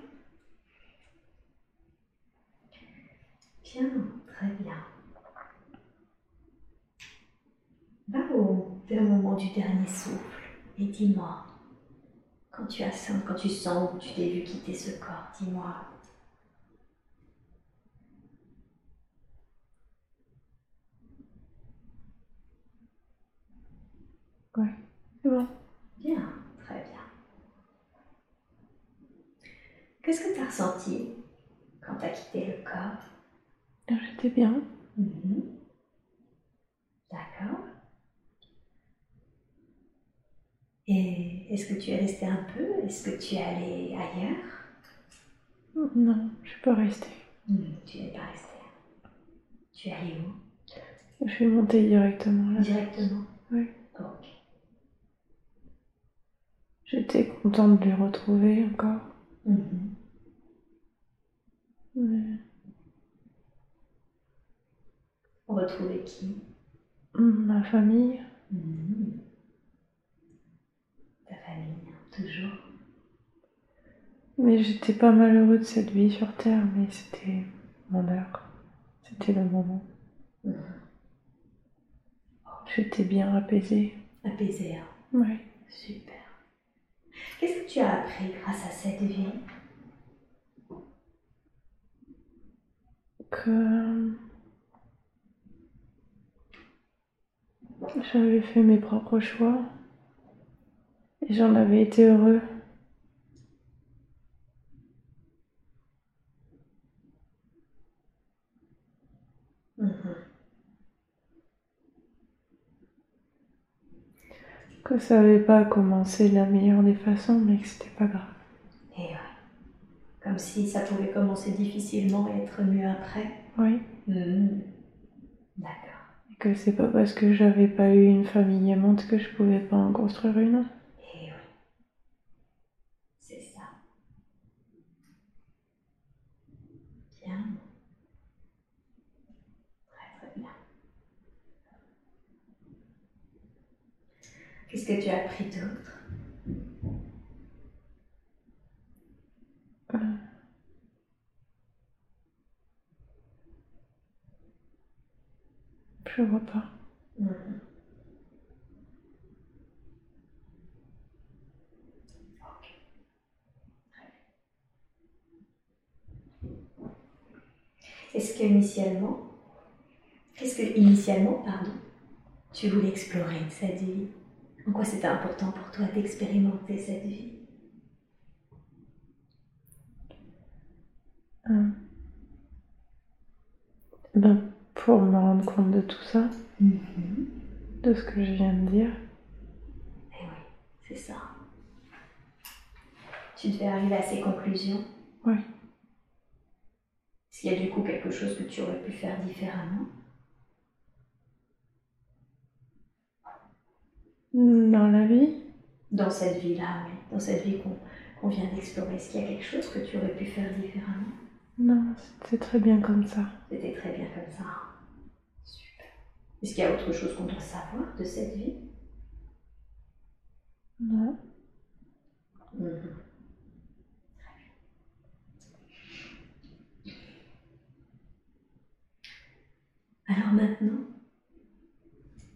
Bien, très bien. Va au, vers le moment du dernier souffle et dis-moi, quand tu as quand tu sens que tu t'es vu quitter ce corps, dis-moi. Ouais, c'est bon. Bien, très bien. Qu'est-ce que tu as ressenti quand tu as quitté le corps? J'étais bien. Mhm. D'accord. Et est-ce que tu es resté un peu? Est-ce que tu es allé ailleurs? Non, je suis pas restée. Tu n'es pas resté. Tu es allé où? Je suis montée directement là. Directement? Oui. Ok. J'étais contente de les retrouver encore. Mais... Retrouver qui? Ma famille, Mhm. Famille, toujours. mais j'étais pas malheureux de cette vie sur Terre, mais c'était mon heure. C'était le moment. Mhm. J'étais bien apaisée. Apaisé, hein. Oui. super. Qu'est-ce que tu as appris grâce à cette vie? Que j'avais fait mes propres choix et j'en avais été heureux. Mhm. Que ça n'avait pas commencé de la meilleure des façons, mais que c'était pas grave. Et ouais. Comme si ça pouvait commencer difficilement et être mieux après. Oui. Mhm. D'accord. Et que c'est pas parce que j'avais pas eu une famille aimante que je pouvais pas en construire une. Et oui. C'est ça. Bien. Très très bien. Qu'est-ce que tu as appris d'autre? Je vois pas. Est-ce que initialement, qu'est-ce que initialement, pardon, tu voulais explorer cette vie? En quoi c'était important pour toi d'expérimenter cette vie? Euh, Ben, pour me rendre compte de tout ça, de ce que je viens de dire, Eh oui, c'est ça. Tu devais arriver à ces conclusions? Oui. Est-ce qu'il y a du coup quelque chose que tu aurais pu faire différemment? Dans la vie, Dans cette vie-là, oui. Dans cette vie qu'on vient d'explorer, est-ce qu'il y a quelque chose que tu aurais pu faire différemment? Non, c'était très bien comme ça. C'était très bien comme ça. Super. Est-ce qu'il y a autre chose qu'on doit savoir de cette vie? Non. Mhm. Alors maintenant,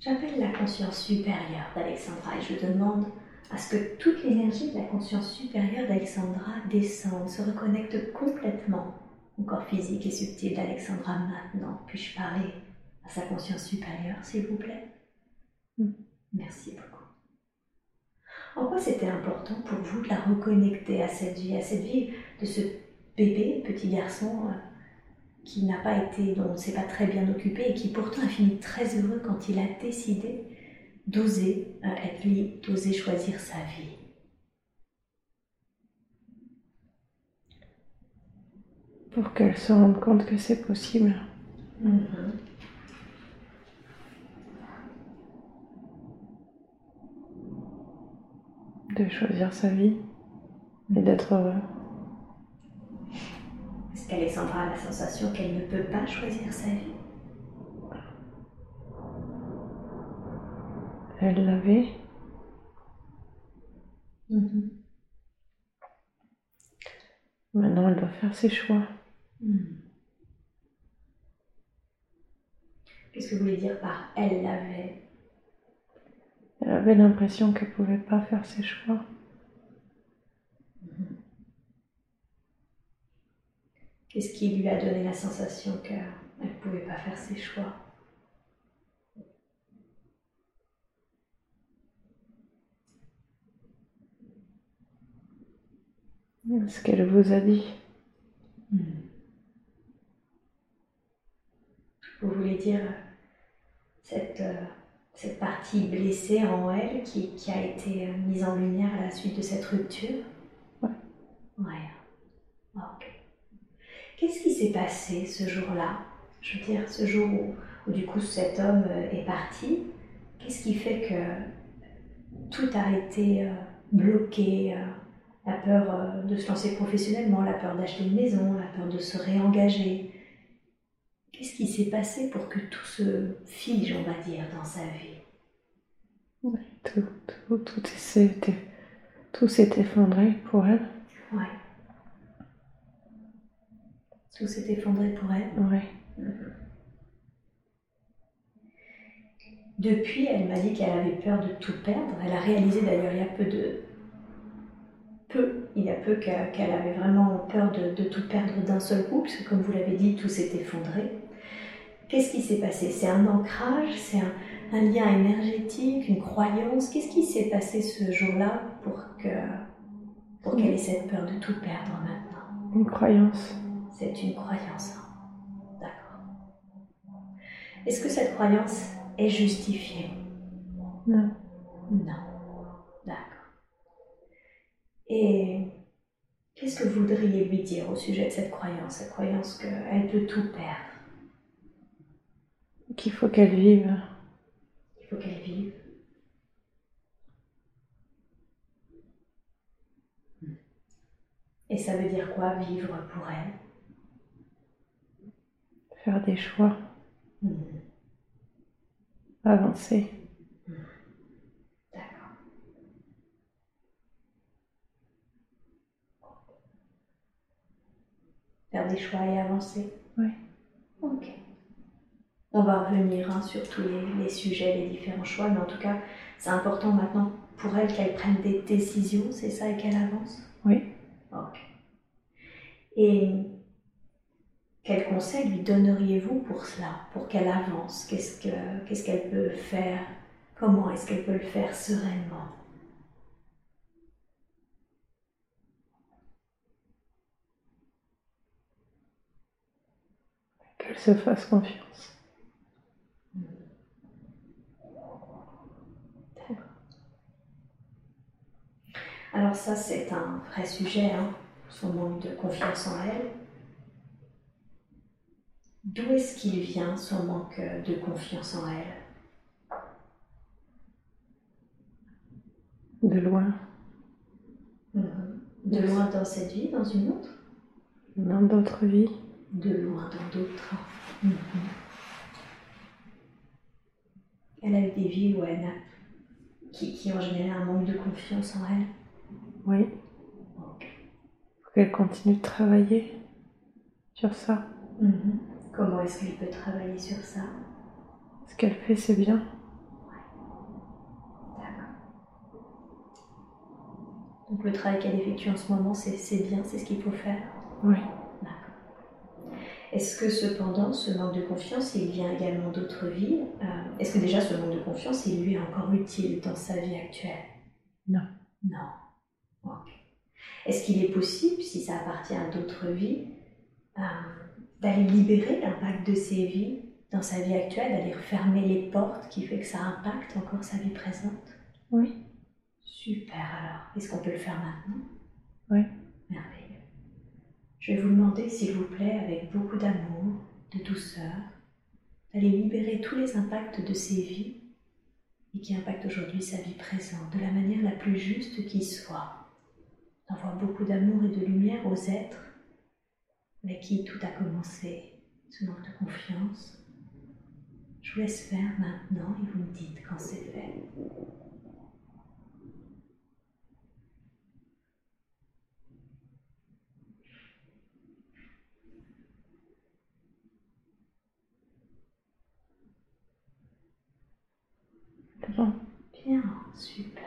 j'appelle la conscience supérieure d'Alexandra et je demande à ce que toute l'énergie de la conscience supérieure d'Alexandra descende, se reconnecte complètement au corps physique et subtil d'Alexandra maintenant. Puis-je parler à sa conscience supérieure, s'il vous plaît? Mm. Merci beaucoup. En quoi c'était important pour vous de la reconnecter à cette vie, à cette vie de ce bébé, petit garçon, euh, qui n'a pas été, dont on ne s'est pas très bien occupé et qui pourtant a fini très heureux quand il a décidé d'oser euh, être libre, d'oser choisir sa vie. Pour qu'elle se rende compte que c'est possible. Mhm. de choisir sa vie et d'être heureux. Est-ce qu'Alexandra a la sensation qu'elle ne peut pas choisir sa vie Elle l'avait, Mhm. maintenant elle doit faire ses choix. Mhm. Qu'est-ce que vous voulez dire par elle l'avait? Elle avait l'impression qu'elle pouvait pas faire ses choix. Qu'est-ce qui lui a donné la sensation qu'elle ne pouvait pas faire ses choix Ce qu'elle vous a dit. Hmm. Vous voulez dire euh, euh, cette, partie blessée en elle qui, a été euh, mise en lumière à la suite de cette rupture? Ouais. Ouais. Qu'est-ce qui s'est passé ce jour-là? Je veux dire, ce jour où, où du coup cet homme euh, est parti, qu'est-ce qui fait que tout a été euh, bloqué euh, La peur euh, de se lancer professionnellement, la peur d'acheter une maison, la peur de se réengager? Qu'est-ce qui s'est passé pour que tout se fige, on va dire, dans sa vie? Ouais, tout, tout, tout s'est effondré pour elle. Ouais. Tout s'est effondré pour elle. Ouais. Depuis, elle m'a dit qu'elle avait peur de tout perdre. Elle a réalisé d'ailleurs il y a peu de. Peu, il y a peu qu'elle avait vraiment peur de, de tout perdre d'un seul coup, parce que comme vous l'avez dit, tout s'est effondré. Qu'est-ce qui s'est passé? C'est un ancrage? C'est un, un lien énergétique? Une croyance? Qu'est-ce qui s'est passé ce jour-là pour que pour qu'elle ait cette peur de tout perdre maintenant? Une croyance. C'est une croyance. hein. D'accord. Est-ce que cette croyance est justifiée? Non. Non. D'accord. Et qu'est-ce que vous voudriez lui dire au sujet de cette croyance Cette croyance qu'elle peut tout perdre? Qu'il faut qu'elle vive. Il faut qu'elle vive. Et ça veut dire quoi vivre pour elle? Faire des choix. Hmm. Avancer. D'accord. Faire des choix et avancer Oui. Ok. On va revenir hein, sur tous les, les sujets, les différents choix, mais en tout cas, c'est important maintenant pour elle qu'elle prenne des décisions, c'est ça, et qu'elle avance? Oui. Ok. Et quel conseil lui donneriez-vous pour cela, pour qu'elle avance? Qu'est-ce que- qu'est-ce qu'elle peut faire? Comment est-ce qu'elle peut le faire sereinement? Qu'elle se fasse confiance. Alors ça, c'est un vrai sujet, hein, son manque de confiance en elle. D'où est-ce qu'il vient, son manque de confiance en elle? De loin. De loin dans cette vie, dans une autre? Dans d'autres vies. De loin dans d'autres. Mhm. Elle a eu des vies où elle a... qui, qui ont généré un manque de confiance en elle? Oui. Faut qu'elle continue de travailler sur ça. Mhm. Comment est-ce qu'elle peut travailler sur ça Ce qu'elle fait, c'est bien. D'accord. Donc le travail qu'elle effectue en ce moment, c'est c'est bien, c'est ce qu'il faut faire. Oui. D'accord. Est-ce que cependant, ce manque de confiance, il vient également d'autres vies Euh, Est-ce que déjà ce manque de confiance, il lui est encore utile dans sa vie actuelle? Non. Non. Ok. Est-ce qu'il est possible, si ça appartient à d'autres vies, euh, d'aller libérer l'impact de ces vies dans sa vie actuelle, d'aller refermer les portes qui fait que ça impacte encore sa vie présente Oui. Super alors. Est-ce qu'on peut le faire maintenant? Oui. Merveilleux. Je vais vous demander, s'il vous plaît, avec beaucoup d'amour, de douceur, d'aller libérer tous les impacts de ces vies et qui impactent aujourd'hui sa vie présente de la manière la plus juste qui soit. D'envoie beaucoup d'amour et de lumière aux êtres avec qui tout a commencé, ce manque de confiance. Je vous laisse faire maintenant et vous me dites quand c'est fait. Bon. Bien, super.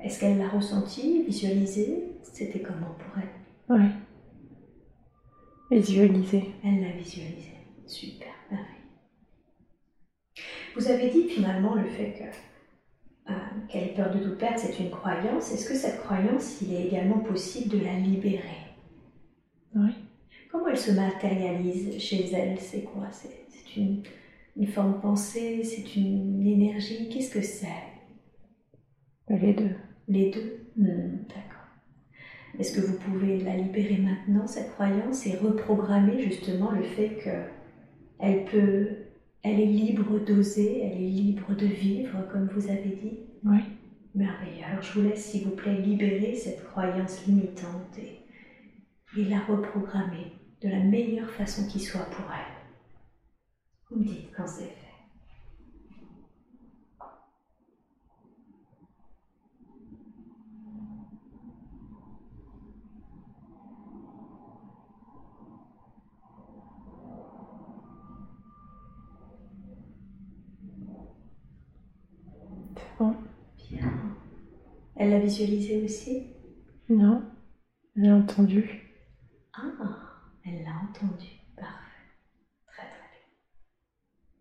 Est-ce qu'elle l'a ressenti, visualisé C'était comment pour elle? Oui. Visualiser. Elle l'a visualisé. Super, merveilleux. Vous avez dit finalement le fait que euh, qu'elle ait peur de tout perdre, c'est une croyance. Est-ce que cette croyance, il est également possible de la libérer? Oui. Comment elle se matérialise chez elle? C'est quoi? C'est une, une forme de pensée? C'est une énergie? Qu'est-ce que c'est? Les deux. Les deux? Hmm, D'accord. Est-ce que vous pouvez la libérer maintenant, cette croyance, et reprogrammer justement le fait que elle peut, elle est libre d'oser, elle est libre de vivre, comme vous avez dit? Oui. Merveilleux. Alors je vous laisse, s'il vous plaît, libérer cette croyance limitante et, et la reprogrammer de la meilleure façon qui soit pour elle. Vous me dites quand c'est fait. C'est bon. Bien. Elle l'a visualisé aussi? Non. J'ai entendu. Ah, elle l'a entendu. Parfait. Très très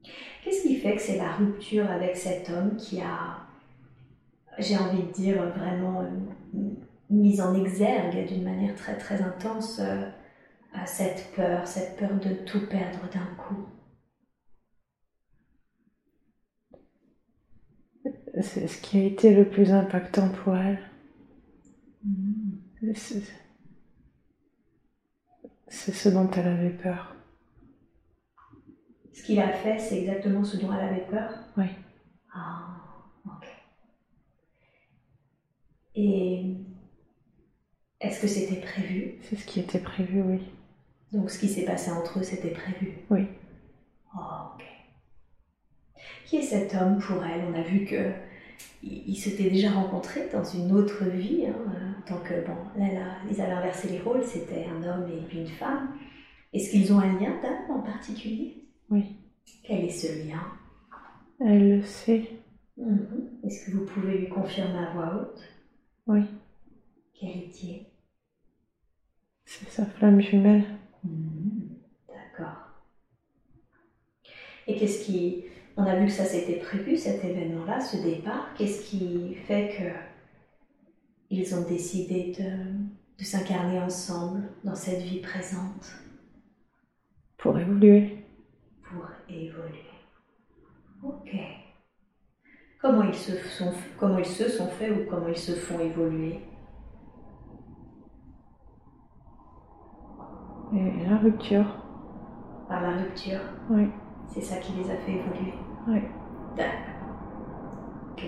bien. Qu'est-ce qui fait que c'est la rupture avec cet homme qui a, j'ai envie de dire, vraiment euh, mise en exergue d'une manière très très intense euh, à cette peur, cette peur de tout perdre d'un coup? C'est ce qui a été le plus impactant pour elle. C'est c'est ce dont elle avait peur. Ce qu'il a fait, c'est exactement ce dont elle avait peur? Oui. Ah, ok. Et est-ce que c'était prévu? C'est ce qui était prévu, oui. Donc ce qui s'est passé entre eux, c'était prévu? Oui. Oh, ok. Qui est cet homme pour elle? On a vu que ils s'étaient déjà rencontrés dans une autre vie, hein, en tant que bon, là, là, ils avaient inversé les rôles, c'était un homme et puis une femme. Est-ce qu'ils ont un lien d'âme en particulier? Oui. Quel est ce lien? Elle le sait. Mhm. Est-ce que vous pouvez lui confirmer à voix haute? Oui. Quel est-il? C'est sa flamme jumelle. Mhm. D'accord. Et qu'est-ce qui... On a vu que ça s'était prévu, cet événement-là, ce départ. Qu'est-ce qui fait que ils ont décidé de, de s'incarner ensemble dans cette vie présente? Pour évoluer. pour évoluer Ok. Comment ils se sont, comment ils se sont faits ou comment ils se font évoluer? Et la rupture. Par la rupture. Oui. C'est ça qui les a fait évoluer. Oui. D'accord. Ok.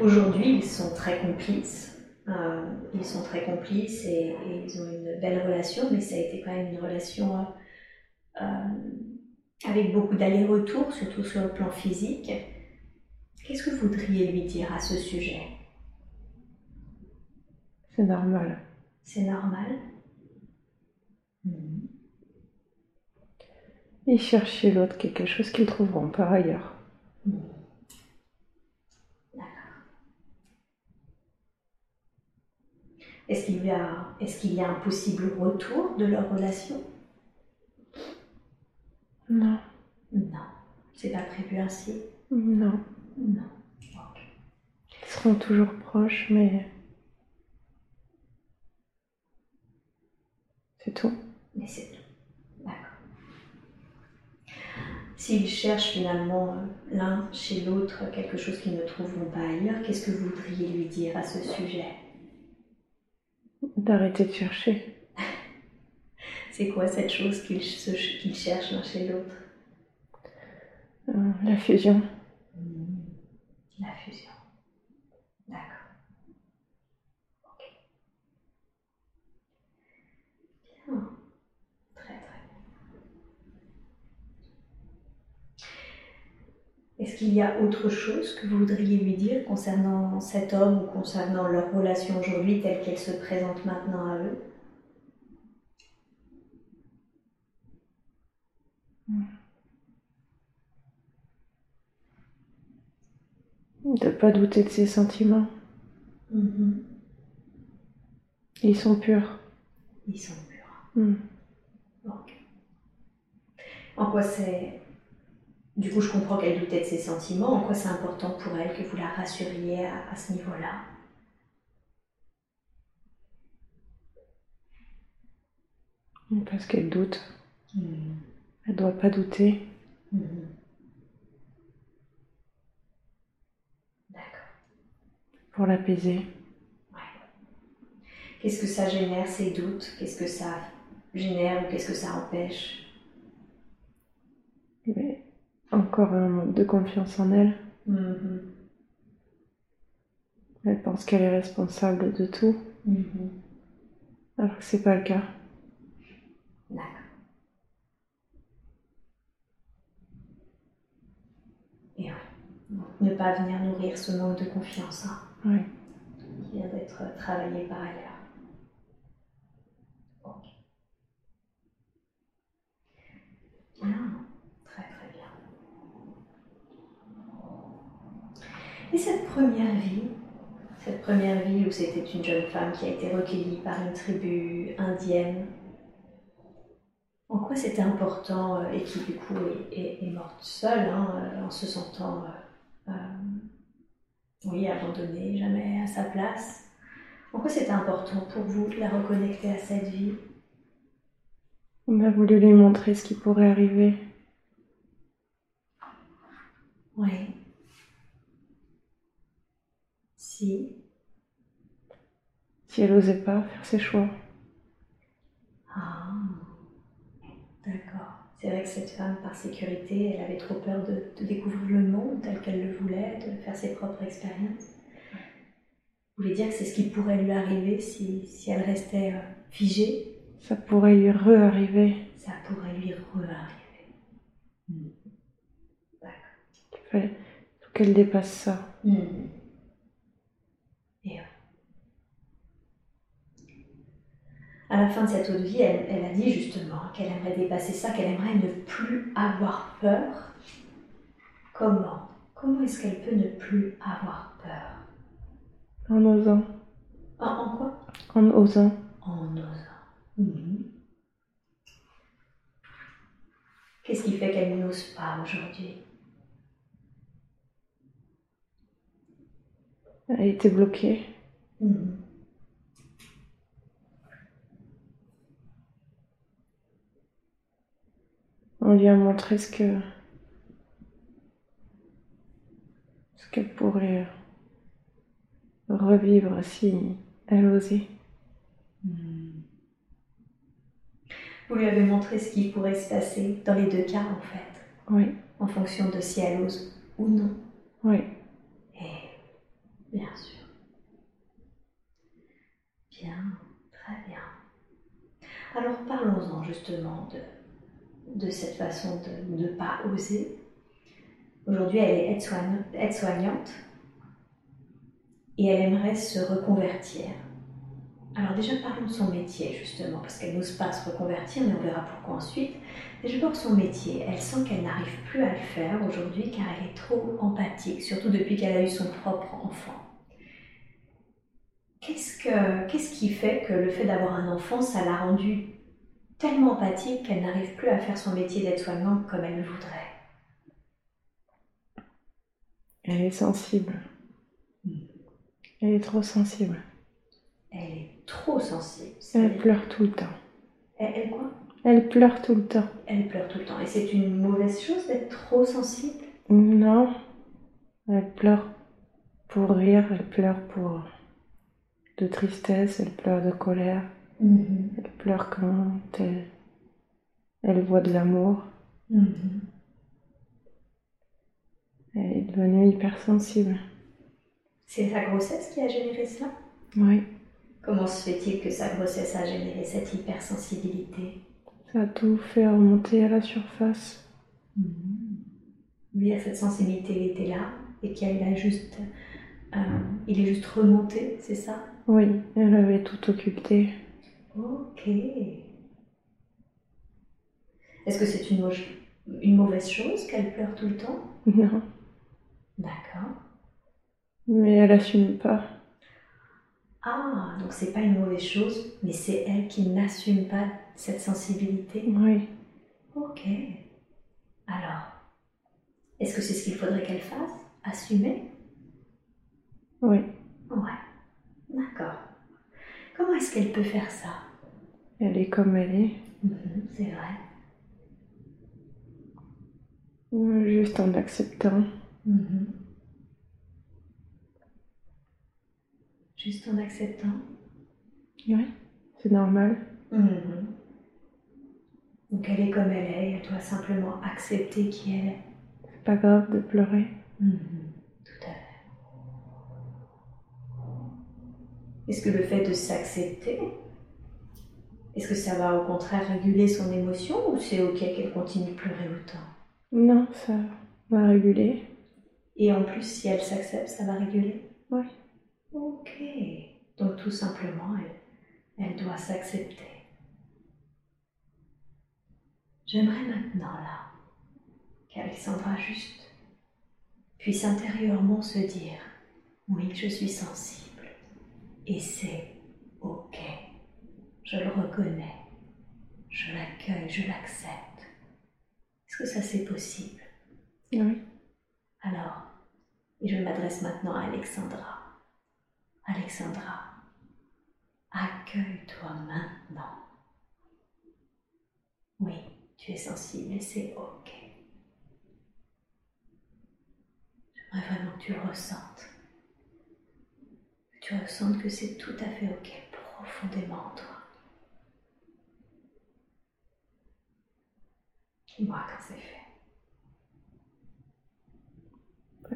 Aujourd'hui, ils sont très complices. Euh, ils sont très complices et, et ils ont une belle relation, mais ça a été quand même une relation euh, euh, avec beaucoup d'allers-retours, surtout sur le plan physique. Qu'est-ce que vous voudriez lui dire à ce sujet? C'est normal. C'est normal Ils cherchent chez l'autre quelque chose qu'ils trouveront par ailleurs. Est-ce qu'il y, a- est-ce qu'il y a un possible retour de leur relation? Non. Non, c'est pas prévu ainsi? Non. Non. Ils seront toujours proches, mais c'est tout. Mais c'est tout. D'accord. S'ils cherchent finalement euh, l'un chez l'autre quelque chose qu'ils ne trouveront pas ailleurs, qu'est-ce que vous voudriez lui dire à ce sujet? D'arrêter de chercher. C'est quoi cette chose qu'ils cherchent l'un chez l'autre? Euh, la fusion. La fusion. D'accord. Ok. Bien. Très très bien. Est-ce qu'il y a autre chose que vous voudriez lui dire concernant cet homme ou concernant leur relation aujourd'hui telle qu'elle se présente maintenant à eux? De pas douter de ses sentiments. Mhm. Ils sont purs. Ils sont purs. Hmm. En quoi c'est Du coup, je comprends qu'elle doutait de ses sentiments. En quoi c'est important pour elle que vous la rassuriez à, à ce niveau-là? Parce qu'elle doute. Hmm. Elle ne doit pas douter. Mhm. D'accord. Pour l'apaiser. Qu'est-ce que ça génère, ces doutes? Qu'est-ce que ça génère ou qu'est-ce que ça empêche? Mais encore un manque de confiance en elle. Mhm. Elle pense qu'elle est responsable de tout, Mhm. alors que c'est pas le cas. D'accord. Et ne pas venir nourrir ce manque de confiance hein, Oui. qui vient d'être travaillé par ailleurs. Ok. Bien, très très bien. Et cette première vie, cette première vie où c'était une jeune femme qui a été recueillie par une tribu indienne, en quoi c'était important euh, et qui du coup est, est- est morte seule hein, euh, en se sentant euh, euh, oui, abandonnée, jamais à sa place? En quoi c'était important pour vous de la reconnecter à cette vie On a voulu lui montrer ce qui pourrait arriver. Oui. Si. Si elle n'osait pas faire ses choix. Ah. D'accord. C'est vrai que cette femme, par sécurité, elle avait trop peur de, de découvrir le monde tel qu'elle le voulait, de faire ses propres expériences. Vous voulez dire que c'est ce qui pourrait lui arriver si, si elle restait euh, figée? Ça pourrait lui re-arriver. Ça pourrait lui re-arriver. Il fallait faut qu'elle dépasse ça. Mhm. Et ouais. À la fin de cette autre vie, elle, elle a dit justement qu'elle aimerait dépasser ça, qu'elle aimerait ne plus avoir peur. Comment? Comment est-ce qu'elle peut ne plus avoir peur? En osant. en, en quoi? En osant. En osant. Mhm. Qu'est-ce qui fait qu'elle n'ose pas aujourd'hui? Elle était bloquée. Mhm. On lui a montré ce que. ce qu'elle pourrait revivre si elle osait. Hmm. Vous lui avez montré ce qui pourrait se passer dans les deux cas en fait, Oui, en fonction de si elle ose ou non. oui. Et bien sûr. Bien, très bien. Alors parlons-en justement de, de cette façon de ne pas oser. Aujourd'hui, elle est aide-soignante et elle aimerait se reconvertir. Alors déjà parlons de son métier justement, parce qu'elle n'ose pas se reconvertir, mais on verra pourquoi ensuite. Déjà pour son métier, elle sent qu'elle n'arrive plus à le faire aujourd'hui car elle est trop empathique, surtout depuis qu'elle a eu son propre enfant. Qu'est-ce, que, qu'est-ce qui fait que le fait d'avoir un enfant, ça l'a rendue tellement empathique qu'elle n'arrive plus à faire son métier d'aide-soignante comme elle le voudrait Elle est sensible. Elle est trop sensible. Elle est trop sensible. Elle pleure tout le temps. Elle, elle quoi? Elle pleure tout le temps. Elle pleure tout le temps. Et c'est une mauvaise chose d'être trop sensible? Non. Elle pleure pour rire, elle pleure pour de tristesse, elle pleure de colère, elle pleure quand elle, elle voit de l'amour. Mhm. Elle est devenue hypersensible. C'est sa grossesse qui a généré cela? Oui, Comment se fait-il que sa grossesse a généré cette hypersensibilité? Ça a tout fait remonter à la surface. À cette sensibilité, il était là et qu'il a juste, euh, il est juste remonté, c'est ça? Oui, elle avait tout occulté. Ok. Est-ce que c'est une, mau- une mauvaise chose qu'elle pleure tout le temps? Non, D'accord. mais elle assume pas. Ah, donc c'est pas une mauvaise chose, mais c'est elle qui n'assume pas cette sensibilité? Oui, Ok. Alors, Est-ce que c'est ce qu'il faudrait qu'elle fasse? Assumer? Oui. Ouais. D'accord. Comment est-ce qu'elle peut faire ça? Elle est comme elle est. Mhm, c'est vrai. Juste en acceptant. Mhm. Juste en acceptant. Oui, c'est normal. Mhm. Donc elle est comme elle est, elle doit simplement accepter qui elle est. C'est pas grave de pleurer. Mhm. Tout à fait. Est-ce que le fait de s'accepter, est-ce que ça va au contraire réguler son émotion ou c'est ok qu'elle continue de pleurer autant? Non, ça va réguler. Et en plus, si elle s'accepte, ça va réguler? Oui. Ok. Donc tout simplement, elle, elle doit s'accepter. J'aimerais maintenant là qu'Alexandra juste puisse intérieurement se dire oui, je suis sensible et c'est ok. Je le reconnais. Je l'accueille, je l'accepte. Est-ce que ça c'est possible? Oui. Alors, je m'adresse maintenant à Alexandra. Alexandra, accueille-toi maintenant. Oui, tu es sensible et c'est ok. J'aimerais vraiment que tu le ressentes. Tu ressentes que c'est tout à fait ok profondément en toi. Dis-moi quand c'est fait.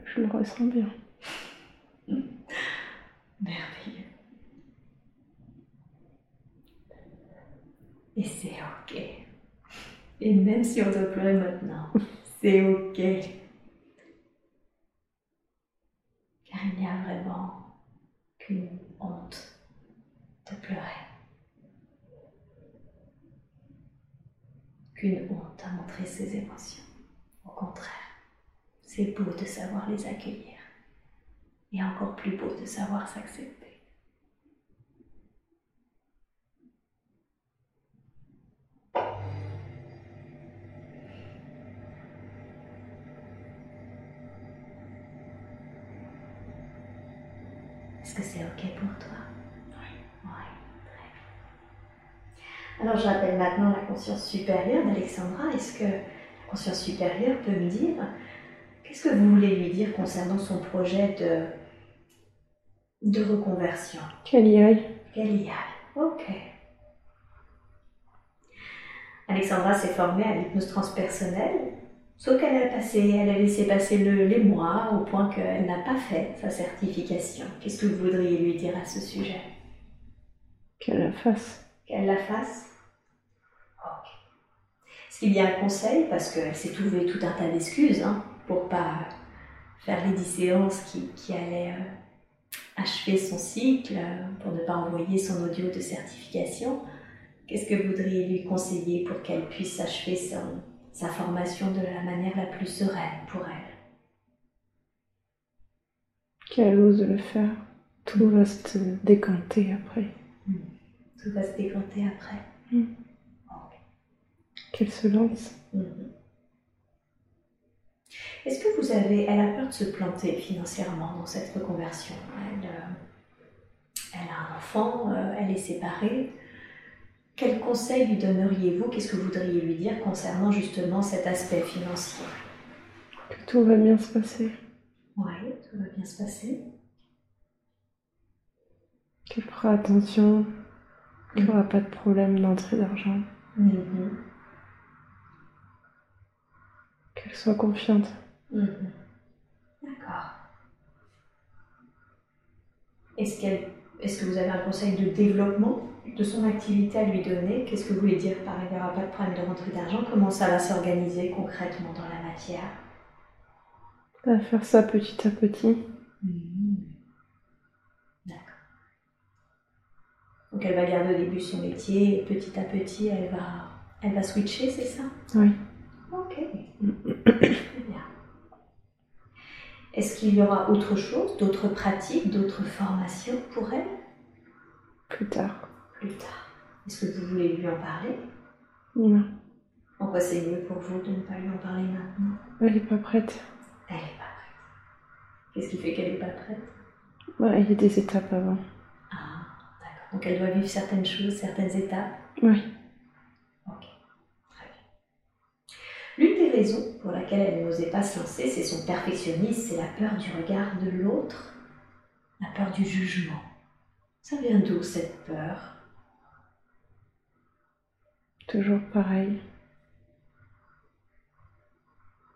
Je le ressens bien. Merveilleux. Et c'est ok. Et même si on doit pleurer maintenant, c'est ok. Car il n'y a vraiment qu'une honte de pleurer. Qu'une honte à montrer ses émotions. Au contraire, c'est beau de savoir les accueillir. Et encore plus beau de savoir s'accepter. Que c'est OK pour toi Oui. Oui, très bien. Alors j'appelle maintenant la conscience supérieure d'Alexandra. Est-ce que la conscience supérieure peut me dire qu'est-ce que vous voulez lui dire concernant son projet de, de reconversion? Qu'elle y aille. Qu'elle y aille. OK. Alexandra s'est formée à l'hypnose transpersonnelle, sauf qu'elle a passé, elle a laissé passer le- les mois au point qu'elle n'a pas fait sa certification. Qu'est-ce que vous voudriez lui dire à ce sujet? Qu'elle la fasse. Qu'elle la fasse? Ok. Est-ce qu'il y a un conseil? Parce qu'elle s'est trouvée tout un tas d'excuses hein, pour pas faire les 10 séances qui, qui allaient euh, achever son cycle, euh, pour ne pas envoyer son audio de certification. Qu'est-ce que vous voudriez lui conseiller pour qu'elle puisse achever son- sa formation de la manière la plus sereine pour elle Qu'elle ose le faire. Tout va se décanter après. Tout va se décanter après. Mm. Ok. Qu'elle se lance. Mhm. Est-ce que vous avez... Elle a peur de se planter financièrement dans cette reconversion? Elle, euh, elle a un enfant, euh, elle est séparée. Quel conseil lui donneriez-vous? Qu'est-ce que vous voudriez lui dire concernant justement cet aspect financier? Que tout va bien se passer. Oui, tout va bien se passer. Qu'elle fera attention. Qu'il n'y aura pas de problème d'entrée d'argent. Mhm. Qu'elle soit confiante. Mhm. D'accord. Est-ce est-ce que vous avez un conseil de développement? De son activité à lui donner Qu'est-ce que vous voulez dire par il n'y aura pas de problème de rentrée d'argent Comment ça va s'organiser concrètement dans la matière? Va faire ça petit à petit. D'accord. Donc elle va garder au début son métier et petit à petit elle va, elle va switcher, c'est ça? Oui. Ok. Très bien. Est-ce qu'il y aura autre chose, d'autres pratiques, d'autres formations pour elle? Plus tard. Plus tard Est-ce que vous voulez lui en parler? Non. En quoi c'est mieux pour vous de ne pas lui en parler maintenant? Elle n'est pas prête. Elle n'est pas prête. Qu'est-ce qui fait qu'elle n'est pas prête? Ouais, il y a des étapes avant. Ah, d'accord. Donc elle doit vivre certaines choses, certaines étapes? Oui. Ok, très bien. L'une des raisons pour laquelle elle n'osait pas se lancer, c'est son perfectionnisme, c'est la peur du regard de l'autre, la peur du jugement. Ça vient d'où cette peur? Toujours pareil.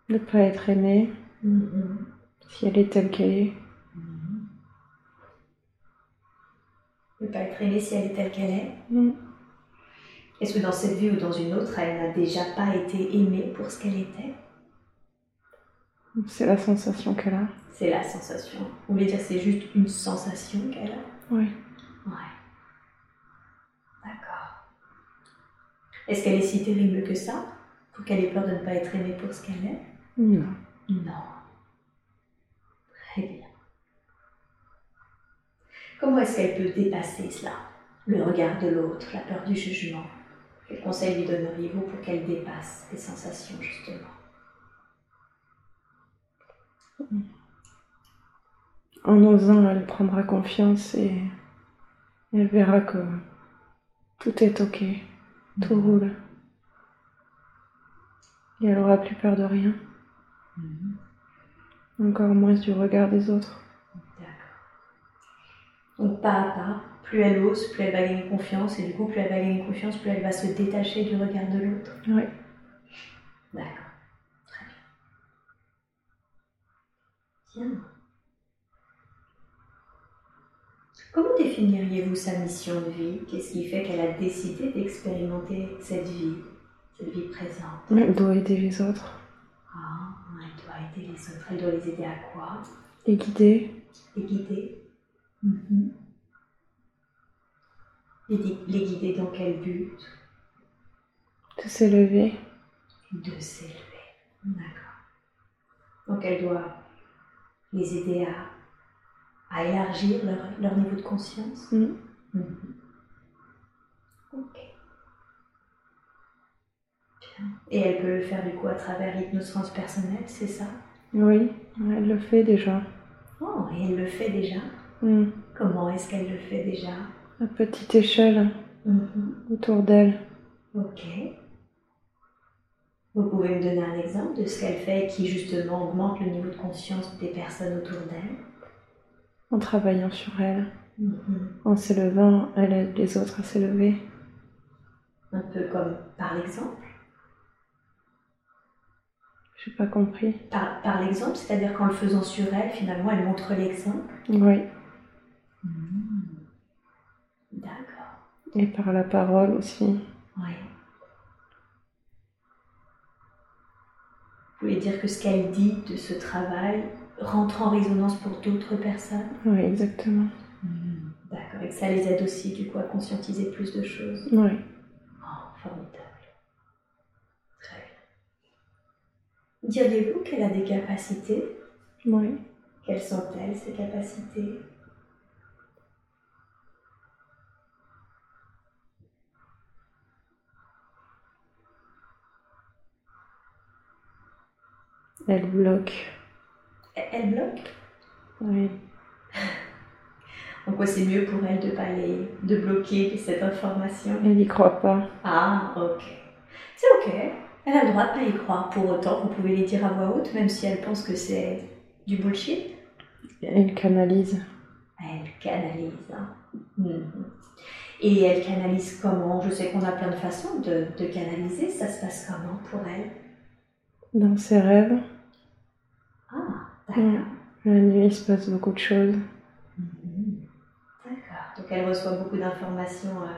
Ne pas être aimée Mhm. si elle est telle qu'elle est. Mhm. Ne pas être aimée si elle est telle qu'elle est Mm. Est-ce que dans cette vie ou dans une autre, elle n'a déjà pas été aimée pour ce qu'elle était? C'est la sensation qu'elle a. C'est la sensation. Vous voulez dire que c'est juste une sensation qu'elle a? Oui. Ouais. D'accord. Est-ce qu'elle est si terrible que ça Pour qu'elle ait peur de ne pas être aimée pour ce qu'elle est? Non. Non. Très bien. Comment est-ce qu'elle peut dépasser cela? Le regard de l'autre, la peur du jugement Quel conseil lui donneriez-vous pour qu'elle dépasse les sensations, justement? En osant, elle prendra confiance et elle verra que tout est ok, tout roule. Et elle aura plus peur de rien, encore moins du regard des autres. D'accord. Donc pas à pas, plus elle ose, plus elle va gagner confiance, et du coup, plus elle va gagner confiance, plus elle va se détacher du regard de l'autre. Oui. D'accord. Très bien. Bien. Comment définiriez-vous sa mission de vie? Qu'est-ce qui fait qu'elle a décidé d'expérimenter cette vie, cette vie présente? Elle doit aider les autres, Ah, elle doit aider les autres. Elle doit les aider à quoi? Les guider, Les guider? Di- les guider dans quel but? De s'élever. De s'élever. D'accord. Donc elle doit les aider à, à élargir leur, leur niveau de conscience. Mm. Mhm. Ok. Bien. Et elle peut le faire du coup à travers l'hypnose transpersonnelle, c'est ça? Oui, elle le fait déjà. Oh, et elle le fait déjà? Mm. Comment est-ce qu'elle le fait déjà? À petite échelle, Mhm. autour d'elle. Ok. Vous pouvez me donner un exemple de ce qu'elle fait qui justement augmente le niveau de conscience des personnes autour d'elle? En travaillant sur elle, Mhm. en s'élevant, elle aide les autres à s'élever. Un peu comme par l'exemple. J'ai pas compris. Par, par l'exemple, c'est-à-dire qu'en le faisant sur elle, finalement, elle montre l'exemple? Oui. D'accord. Et par la parole aussi. Oui. Vous voulez dire que ce qu'elle dit de ce travail rentre en résonance pour d'autres personnes Oui, exactement. D'accord. Et que ça les aide aussi, du coup, à conscientiser plus de choses. Oui. Oh, formidable. Très bien. Diriez-vous qu'elle a des capacités? Oui. Quelles sont-elles, ces capacités? Elle bloque. Elle- bloque Oui. En quoi c'est mieux pour elle de pas les, de bloquer cette information Elle n'y croit pas. Ah, ok. C'est ok. Elle a le droit de pas y croire. Pour autant, vous pouvez les dire à voix haute, même si elle pense que c'est du bullshit. Elle canalise. Elle canalise. hein. Mhm. Et elle canalise comment? Je sais qu'on a plein de façons de, de canaliser. Ça se passe comment pour elle? Dans ses rêves, La nuit, il se passe beaucoup de choses. Mhm. D'accord. Donc elle reçoit beaucoup d'informations euh,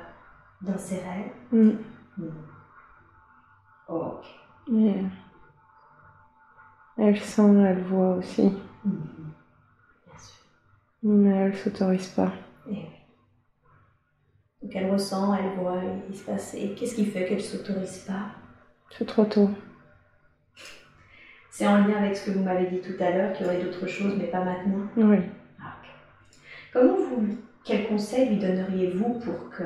dans ses rêves. Mm. Mhm. Ok. Et elle sent, elle voit aussi. Mhm. Bien sûr. Mais elle s'autorise pas. Eh oui. Donc elle ressent, elle voit, il se passe. Et qu'est-ce qui fait qu'elle ne s'autorise pas? C'est trop tôt. C'est en lien avec ce que vous m'avez dit tout à l'heure, qu'il y aurait d'autres choses, mais pas maintenant. Oui. Ah, ok. Comment vous, quel conseil lui donneriez-vous pour que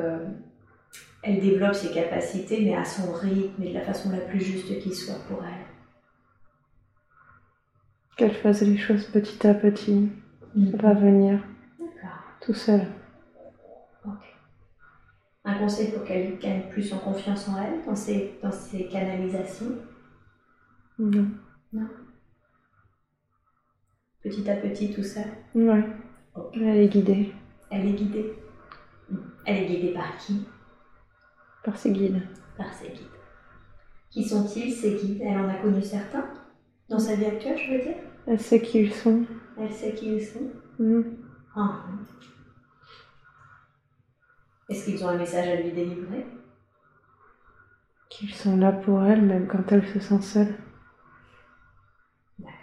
elle développe ses capacités, mais à son rythme et de la façon la plus juste qui soit pour elle? Qu'elle fasse les choses petit à petit, mm. va venir tout seul. Un conseil pour qu'elle gagne plus en confiance en elle dans ses, dans ses canalisations? Non. Non. Petit à petit, tout ça Ouais. Elle est guidée. Elle est guidée. Elle est guidée par qui? Par ses guides. Par ses guides. Qui sont-ils, ces guides? Elle en a connu certains? Dans sa vie actuelle, je veux dire? Elle sait qui ils sont. Elle sait qui ils sont? Mm. ah. Est-ce qu'ils ont un message à lui délivrer? Qu'ils sont là pour elle, même quand elle se sent seule. D'accord.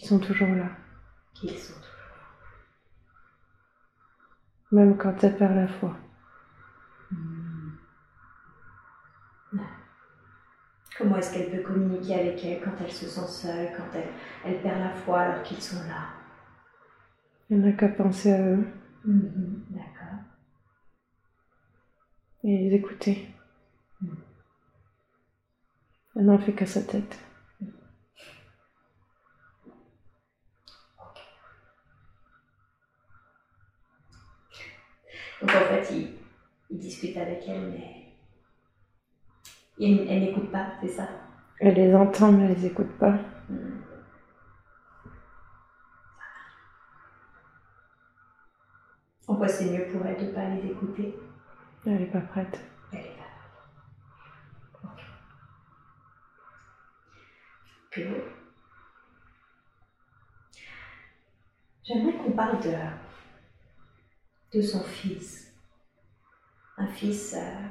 Ils sont toujours là. Qu'ils sont toujours là. Même quand elle perd la foi. Hmm. Comment est-ce qu'elle peut communiquer avec elle quand elle se sent seule, quand elle, elle perd la foi alors qu'ils sont là? Il n'a qu'à penser à eux. Mhm, d'accord. Et les écouter. Mm. Elle n'en fait qu'à sa tête. Donc en fait, il, il discute avec elle, mais elle, elle n'écoute pas, c'est ça Elle les entend, mais elle les écoute pas. Mm. En quoi c'est mieux pour elle de ne pas les écouter? Elle n'est pas prête. Elle n'est pas prête. J'aimerais qu'on parle de, de son fils. Un fils euh,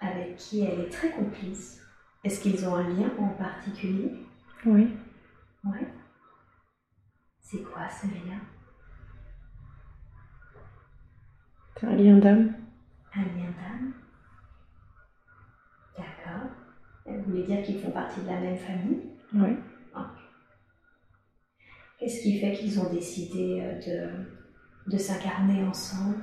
avec qui elle est très complice. Est-ce qu'ils ont un lien en particulier? Oui. Oui. C'est quoi ce lien? Un lien d'âme. Un lien d'âme. D'accord. Vous voulez dire qu'ils font partie de la même famille? Oui. Qu'est-ce qui fait qu'ils ont décidé euh, de, de s'incarner ensemble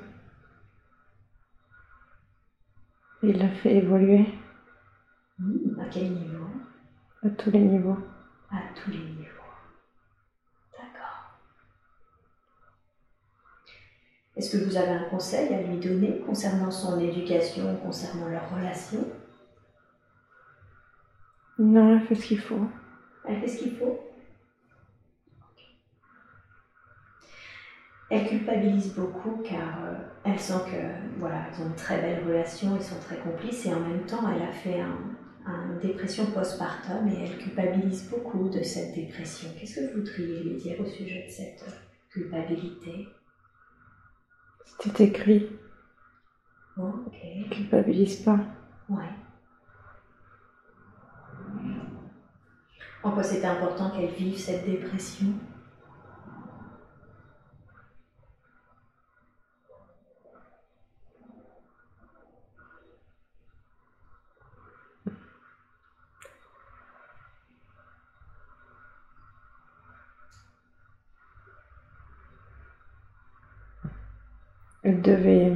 Il l'a fait évoluer. Hmm, à quel niveau? À tous les niveaux. À tous les niveaux. Est-ce que vous avez un conseil à lui donner concernant son éducation, concernant leur relation Non, elle fait ce qu'il faut. Elle fait ce qu'il faut? Elle culpabilise beaucoup car euh, elle sent que voilà, ils ont une très belle relation, ils sont très complices et en même temps elle a fait une dépression postpartum et elle culpabilise beaucoup de cette dépression. Qu'est-ce que vous voudriez lui dire au sujet de cette culpabilité? C'est écrit. ok. Culpabilise pas. Ouais. En quoi c'était important qu'elle vive cette dépression? Elle devait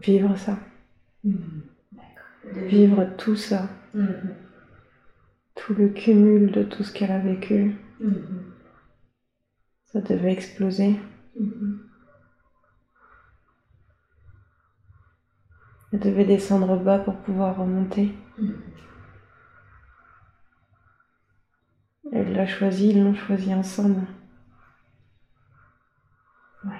vivre ça. Mhm. Vivre tout ça. Mhm. Tout le cumul de tout ce qu'elle a vécu. Mhm. Ça devait exploser. Elle devait descendre bas pour pouvoir remonter. Elle l'a choisi, ils l'ont choisi ensemble. Ouais. Et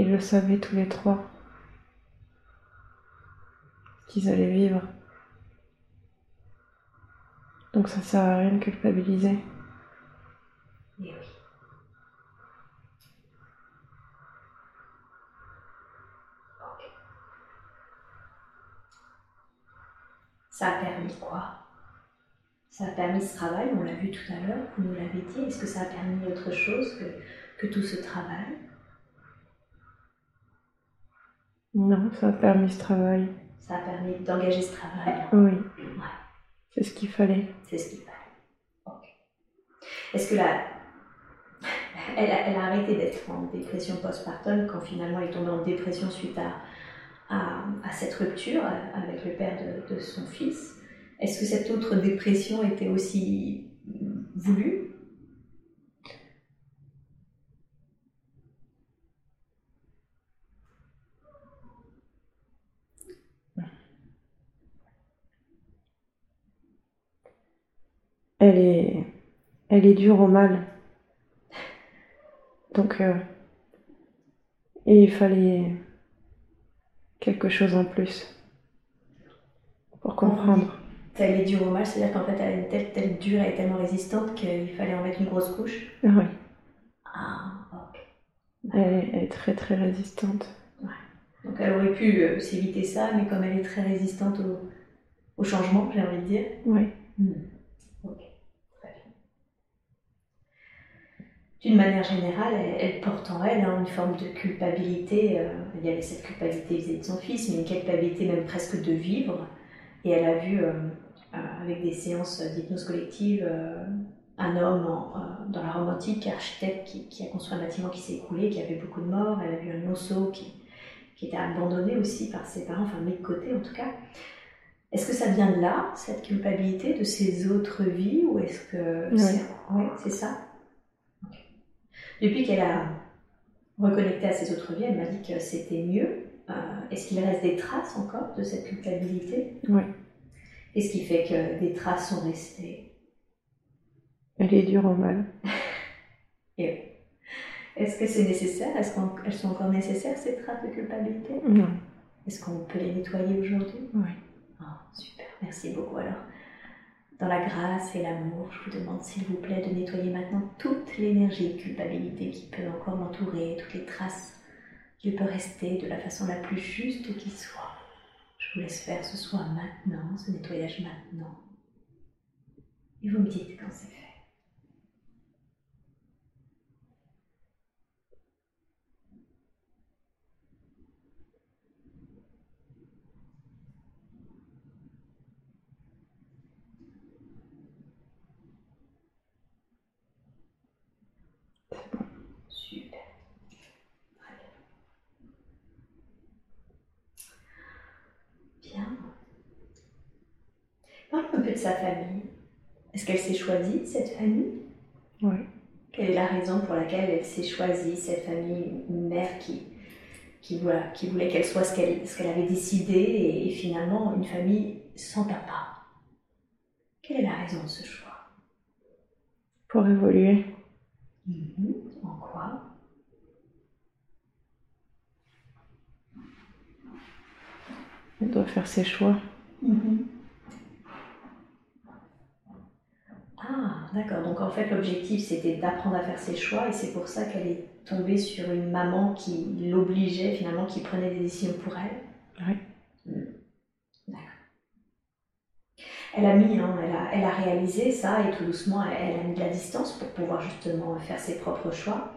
ils le savaient tous les trois. Qu'ils allaient vivre. Donc ça sert à rien de culpabiliser. Et eh oui. Ça a permis quoi? Ça a permis ce travail, on l'a vu tout à l'heure, vous nous l'avez dit. Est-ce que ça a permis autre chose que tout ce travail? Non, ça a permis ce travail. Ça a permis d'engager ce travail Oui. Ouais. C'est ce qu'il fallait. C'est ce qu'il fallait. Ok. Est-ce que là, elle, a arrêté d'être en dépression postpartum quand finalement elle est tombée en dépression suite à, à, cette rupture avec le père de, de son fils? Est-ce que cette autre dépression était aussi voulue? Elle est, elle est dure au mal. Donc, euh, il fallait quelque chose en plus pour comprendre. Elle est dure au mal, c'est-à-dire qu'en fait, elle une tête telle dure et tellement résistante qu'il fallait en mettre une grosse couche. Oui. Ah, ok. Elle est, très très résistante. Ouais. Donc elle aurait pu euh, s'éviter ça, mais comme elle est très résistante au, au changement, j'ai envie de dire. Oui. Hmm. Ok. d'une manière générale, elle, porte en elle hein, une forme de culpabilité. Euh, il y avait cette culpabilité vis-à-vis de son fils, mais une culpabilité même presque de vivre. Et elle a vu, euh, euh, avec des séances d'hypnose collective, un homme dans la romantique, architecte, qui, a construit un bâtiment qui s'est écroulé, qui avait beaucoup de morts. Elle a vu un osso qui, qui était abandonné aussi par ses parents, enfin mis de côté en tout cas. Est-ce que ça vient de là, cette culpabilité, de ses autres vies, ou est-ce que c'est ça? Depuis qu'elle a reconnecté à ses autres vies, elle m'a dit que c'était mieux. Euh, est-ce qu'il reste des traces encore de cette culpabilité? Oui. Qu'est-ce qui fait que des traces sont restées Elle est dure au mal. Et est-ce que c'est nécessaire? Est-ce qu'elles sont encore nécessaires, ces traces de culpabilité? Non. Est-ce qu'on peut les nettoyer aujourd'hui? Oui. Oh, super, merci beaucoup alors dans la grâce et l'amour, je vous demande s'il vous plaît de nettoyer maintenant toute l'énergie de culpabilité qui peut encore m'entourer, toutes les traces qui peut rester de la façon la plus juste qui soit. Je vous laisse faire ce soir maintenant, ce nettoyage maintenant. Et vous me dites quand c'est fait. Sa famille. Est-ce qu'elle s'est choisie, cette famille? Oui. Quelle est la raison pour laquelle elle s'est choisie, cette famille, une mère qui, qui, voilà, qui voulait qu'elle soit ce qu'elle ce qu'elle avait décidé et, finalement une famille sans papa? Quelle est la raison de ce choix? Pour évoluer. Mhm. En quoi? Elle doit faire ses choix. Mhm. Ah, d'accord. Donc en fait, l'objectif, c'était d'apprendre à faire ses choix et c'est pour ça qu'elle est tombée sur une maman qui l'obligeait finalement, qui prenait des décisions pour elle. Oui. Hmm. D'accord. Elle a mis, hein, elle, a, elle, a, réalisé ça et tout doucement, elle, a mis de la distance pour pouvoir justement faire ses propres choix.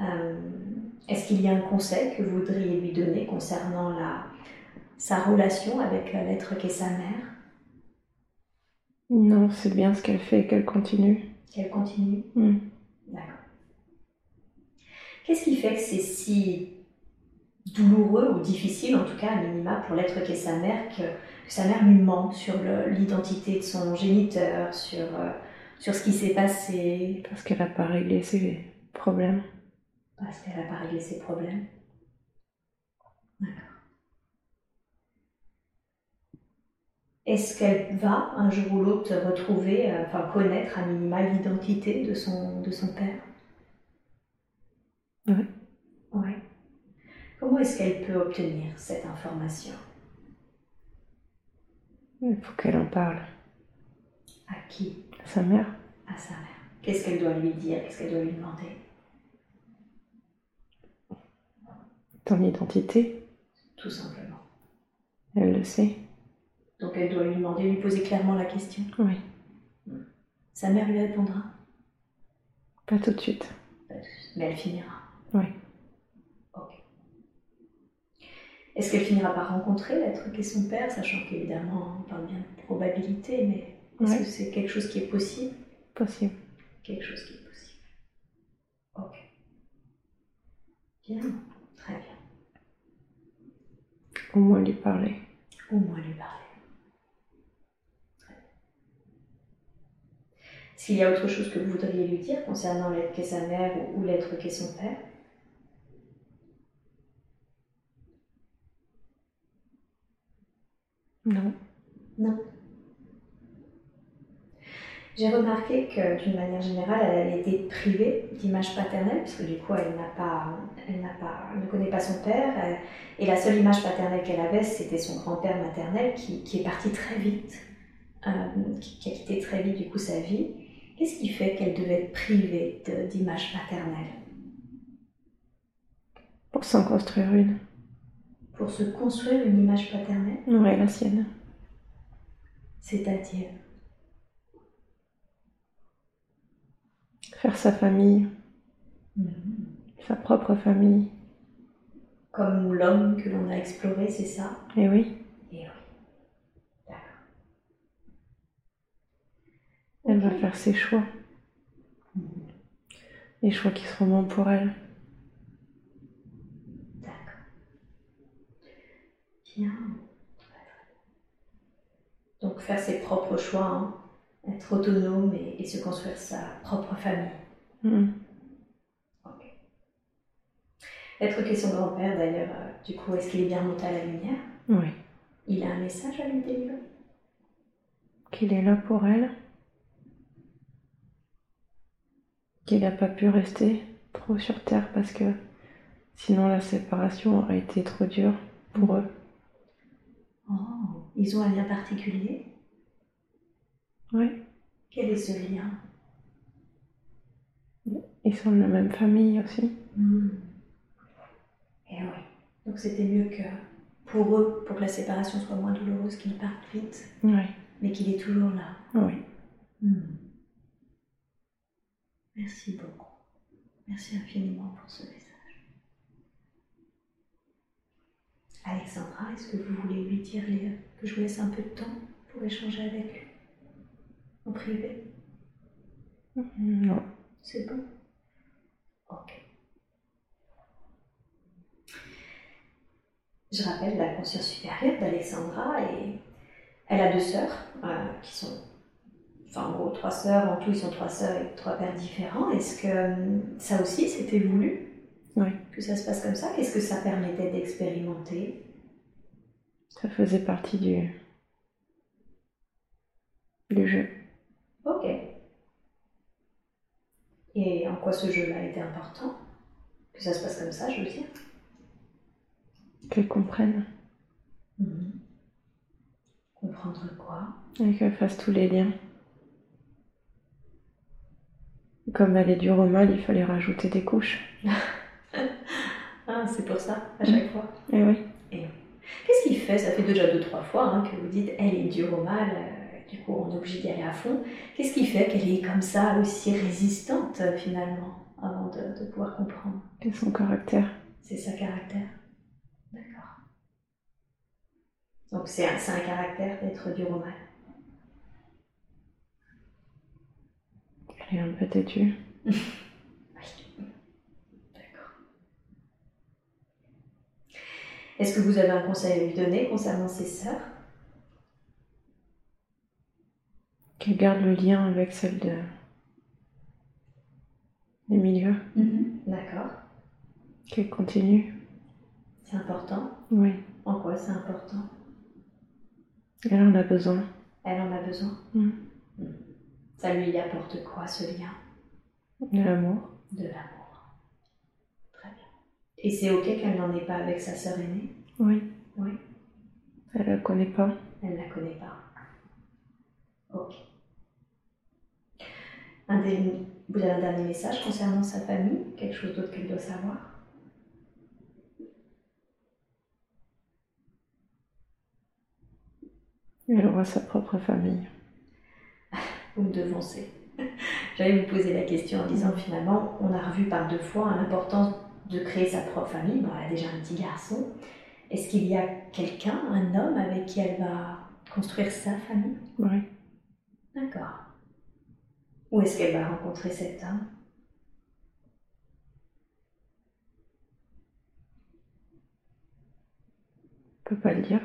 Euh, est-ce qu'il y a un conseil que vous voudriez lui donner concernant la, sa relation avec l'être qu'est sa mère? Non, c'est bien ce qu'elle fait, qu'elle continue. Qu'elle continue hmm. D'accord. Qu'est-ce qui fait que c'est si douloureux ou difficile, en tout cas à minima, pour l'être qu'est sa mère, que, sa mère lui ment sur l'identité de son géniteur, sur, euh, sur ce qui s'est passé? Parce qu'elle n'a pas réglé ses problèmes. Parce qu'elle n'a pas réglé ses problèmes. D'accord. Est-ce qu'elle va un jour ou l'autre retrouver, euh, enfin connaître à minima l'identité de son, de son père? Oui. Oui. Comment est-ce qu'elle peut obtenir cette information? Il faut qu'elle en parle. À qui? À sa mère. À sa mère. Qu'est-ce qu'elle doit lui dire? Qu'est-ce qu'elle doit lui demander? Ton identité Tout simplement. Elle le sait. Donc elle doit lui demander, lui poser clairement la question. Oui. Sa mère lui répondra Pas tout de suite. Pas tout de suite. Mais elle finira. Oui. Ok. Est-ce qu'elle finira par rencontrer l'être qu'est son père, sachant qu'évidemment on parle bien de probabilité, mais est-ce que c'est quelque chose qui est possible? Possible. quelque chose qui est possible. Ok. Bien, très bien. Au moins lui parler. Au moins lui parler. Qu'il y a autre chose que vous voudriez lui dire concernant l'être qu'est sa mère ou l'être qu'est son père? Non. Non. J'ai remarqué que d'une manière générale, elle avait été privée d'image paternelle, puisque du coup, elle n'a pas, elle n'a pas, ne connaît pas son père, et la seule image paternelle qu'elle avait, c'était son grand-père maternel qui, qui, est parti très vite, euh, qui, a quitté très vite du coup sa vie. Qu'est-ce qui fait qu'elle devait être privée d'image paternelle Pour s'en construire une. Pour se construire une image paternelle Oui, la sienne. C'est-à-dire Faire sa famille. Mhm. Sa propre famille. Comme l'homme que l'on a exploré, c'est ça. Eh oui. D'accord. Elle va faire ses choix. Les choix qui seront bons pour elle. D'accord. Bien. Donc faire ses propres choix, hein. être autonome et, et, se construire sa propre famille. Mm. Ok. Être que son grand-père d'ailleurs, euh, du coup, est-ce qu'il est bien monté à la lumière? Oui. Il a un message à lui délivrer? Qu'il est là pour elle? Qu'il n'a pas pu rester trop sur Terre parce que sinon la séparation aurait été trop dure pour eux. Oh, ils ont un lien particulier? Oui. Quel est ce lien? Ils sont de la même famille aussi. Mm. Et oui. Donc c'était mieux que pour eux, pour que la séparation soit moins douloureuse, qu'ils partent vite, Oui. mais qu'il est toujours là. Oui. Mm. Merci beaucoup. Merci infiniment pour ce message. Alexandra, est-ce que vous voulez lui dire que je vous laisse un peu de temps pour échanger avec lui en privé? Non. C'est bon? Ok. Je rappelle la conscience supérieure d'Alexandra et elle a deux sœurs euh, qui sont, enfin en gros trois sœurs, en tout ils sont trois sœurs et trois pères différents. Est-ce que euh, ça aussi c'était voulu Oui. Que ça se passe comme ça? Qu'est-ce que ça permettait d'expérimenter? Ça faisait partie du, du jeu. Ok. Et en quoi ce jeu-là était important? Que ça se passe comme ça, je veux dire? Qu'elles comprennent. Mhm. Comprendre quoi? Et qu'elles fassent tous les liens. Comme elle est dure au mal, il fallait rajouter des couches. Ah, c'est pour ça, à chaque fois. Eh oui. Et oui. Qu'est-ce qui fait? Ça fait déjà deux, trois fois hein, que vous dites elle est dure au mal, euh, du coup on est obligé d'y aller à fond. Qu'est-ce qui fait qu'elle est comme ça, aussi résistante euh, finalement, avant de, de pouvoir comprendre? Et son caractère. C'est sa caractère. D'accord. Donc c'est un, c'est un caractère d'être dur au mal. Elle est un peu têtue. D'accord. Est-ce que vous avez un conseil à lui donner concernant ses sœurs? Qu'elle garde le lien avec celle de... des milieux. D'accord. Qu'elle continue. C'est important? Oui. En quoi c'est important? Elle en a besoin. Elle en a besoin? Mm. Ça lui apporte quoi ce lien De l'amour. De l'amour. Très bien. Et c'est ok qu'elle n'en ait pas avec sa sœur aînée? Oui. Oui. Elle la connaît pas. Elle ne la connaît pas. Ok. Un des- Vous avez un dernier message concernant sa famille? Quelque chose d'autre qu'elle doit savoir? Elle aura sa propre famille. Vous me devancez. J'allais vous poser la question en disant finalement, on a revu par deux fois hein, l'importance de créer sa propre famille. Bon, elle a déjà un petit garçon. Est-ce qu'il y a quelqu'un, un homme avec qui elle va construire sa famille? Oui. D'accord. Où est-ce qu'elle va rencontrer cet homme? Je peux pas le dire.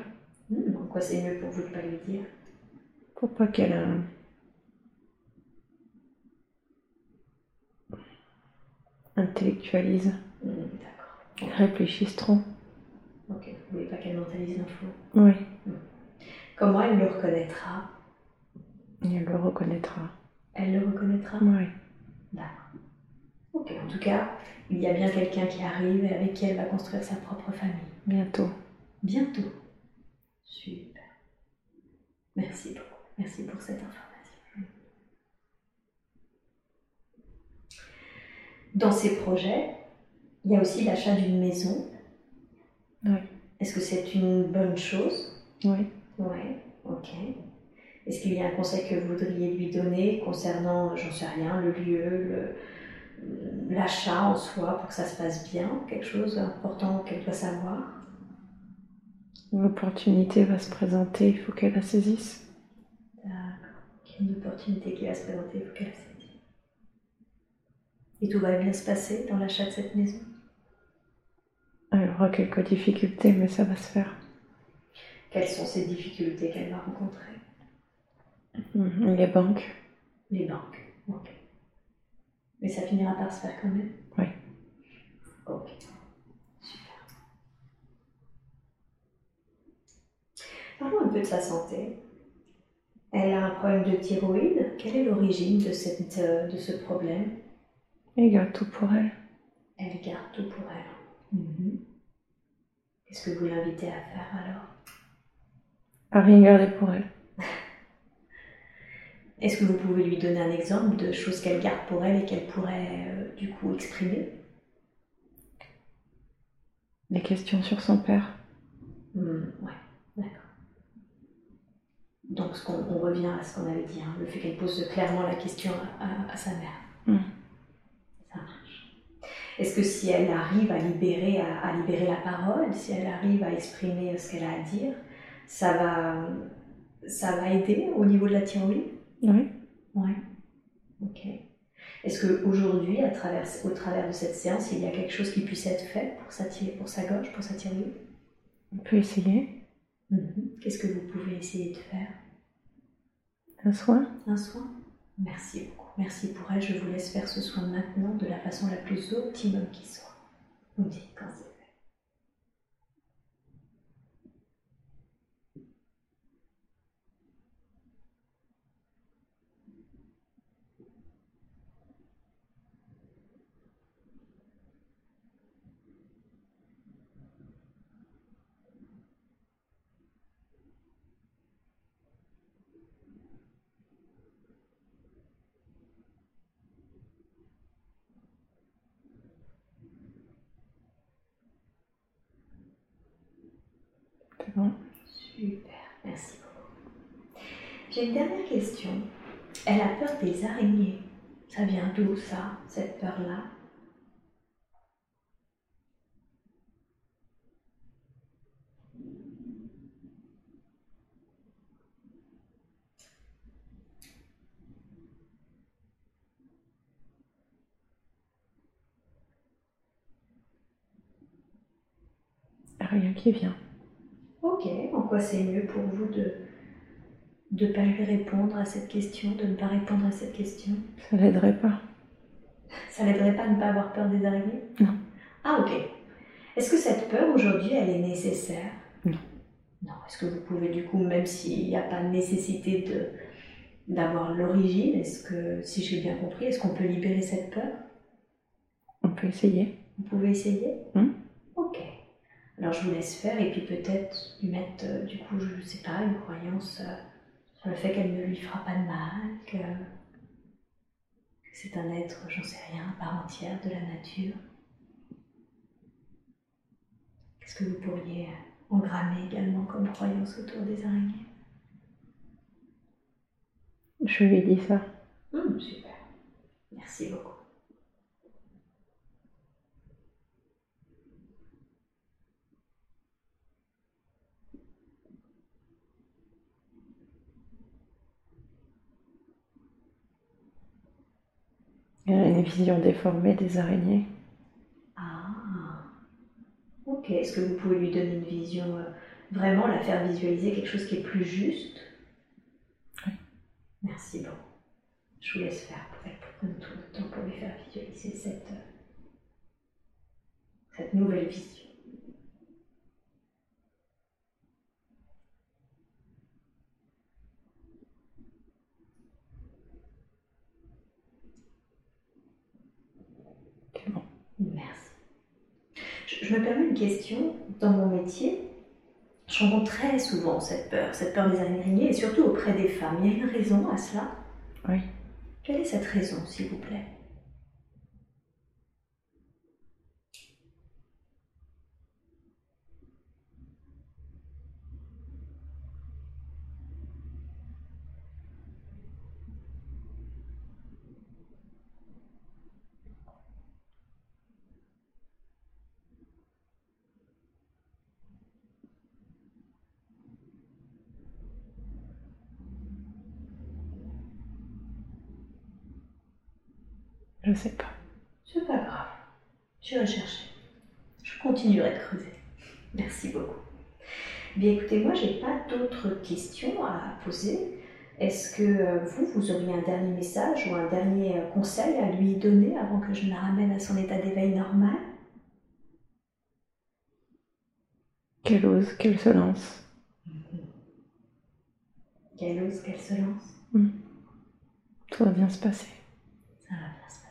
Hmm, pourquoi c'est mieux pour vous de pas lui dire? Pour pas qu'elle euh, intellectualise, Hmm, D'accord. réfléchisse trop. Ok, vous voulez pas qu'elle mentalise l'info? Oui, Comment elle le reconnaîtra? Et elle le reconnaîtra. Elle le reconnaîtra? Oui, D'accord. Ok, en tout cas, il y a bien quelqu'un qui arrive et avec qui elle va construire sa propre famille. bientôt. Bientôt. Super. Merci beaucoup. Merci pour cette information. Dans ces projets, il y a aussi l'achat d'une maison. Oui, Est-ce que c'est une bonne chose? Oui. Ouais, ok. Est-ce qu'il y a un conseil que vous voudriez lui donner concernant, j'en sais rien, le lieu, l'achat en soi pour que ça se passe bien? Quelque chose d'important qu'elle doit savoir? L'opportunité va se présenter, il faut qu'elle la saisisse. D'accord. Une opportunité qui va se présenter, il faut qu'elle la saisisse. Et tout va bien se passer dans l'achat de cette maison Elle aura quelques difficultés, mais ça va se faire. Quelles sont ces difficultés qu'elle va rencontrer? Mhm, Les banques, Les banques. Ok. Mais ça finira par se faire quand même? Oui. Ok. Super. Parlons un peu de sa santé. Elle a un problème de thyroïde. Quelle est l'origine de, cette, euh, de ce problème? Elle garde tout pour elle. Elle garde tout pour elle. Mhm. Qu'est-ce que vous l'invitez à faire alors? À rien garder pour elle. Est-ce que vous pouvez lui donner un exemple de choses qu'elle garde pour elle et qu'elle pourrait euh, du coup exprimer? Des questions sur son père. Hmm, Ouais, d'accord. Donc on revient à ce qu'on avait dit, hein, le fait qu'elle pose clairement la question à, à- à sa mère. Hmm. Est-ce que si elle arrive à libérer, à, à libérer la parole, si elle arrive à exprimer ce qu'elle a à dire, ça va, ça va aider au niveau de la thyroïde? Oui. Ouais. Ok. Est-ce qu'aujourd'hui, travers, au travers de cette séance, il y a quelque chose qui puisse être fait pour sa, pour sa gorge, pour sa thyroïde? On peut essayer. Mhm. Qu'est-ce que vous pouvez essayer de faire? Un soin? Un soin? Merci beaucoup. Merci pour elle. Je vous laisse faire ce soin maintenant de la façon la plus optimum qui soit dites quand c'est fait. C'est bon. Super, merci beaucoup. J'ai une dernière question. Elle a peur des araignées. Ça vient d'où ça, cette peur-là? Rien qui vient. Ok, en quoi c'est mieux pour vous de ne pas lui répondre à cette question, de ne pas répondre à cette question Ça l'aiderait pas. Ça l'aiderait pas à ne pas avoir peur des araignées? Non. Ah ok. Est-ce que cette peur aujourd'hui, elle est nécessaire? Non. Non. Est-ce que vous pouvez du coup, même s'il n'y a pas nécessité de d'avoir l'origine, est-ce que, si j'ai bien compris, est-ce qu'on peut libérer cette peur? On peut essayer. Vous pouvez essayer? Hmm. Ok. Alors je vous laisse faire et puis peut-être lui mettre, euh, du coup, je ne sais pas, une croyance euh, sur le fait qu'elle ne lui fera pas de mal, que, que c'est un être, j'en sais rien, à part entière de la nature. Qu'est-ce que vous pourriez engrammer également comme croyance autour des araignées? Je lui dis ça. Hmm, Super. Merci beaucoup. Une vision déformée des araignées. Ah, ok. Est-ce que vous pouvez lui donner une vision, euh, vraiment la faire visualiser quelque chose qui est plus juste? Oui. Merci beaucoup. Je vous laisse faire. Prenez tout le temps pour lui faire visualiser cette, euh, cette nouvelle vision. Merci. Je, me permets une question. Dans mon métier, je rencontre très souvent cette peur, cette peur des araignées et surtout auprès des femmes. Il y a une raison à cela? Oui. Quelle est cette raison, s'il vous plaît? Je sais pas. C'est pas grave. Je vais chercher. Je continuerai de creuser. Merci beaucoup. Bien écoutez, moi j'ai pas d'autres questions à poser. Est-ce que euh, vous, vous auriez un dernier message ou un dernier euh, conseil à lui donner avant que je la ramène à son état d'éveil normal? Qu'elle ose, qu'elle se lance. Qu'elle ose, qu'elle se lance? Mm. Tout va bien se passer. Ça va bien se passer.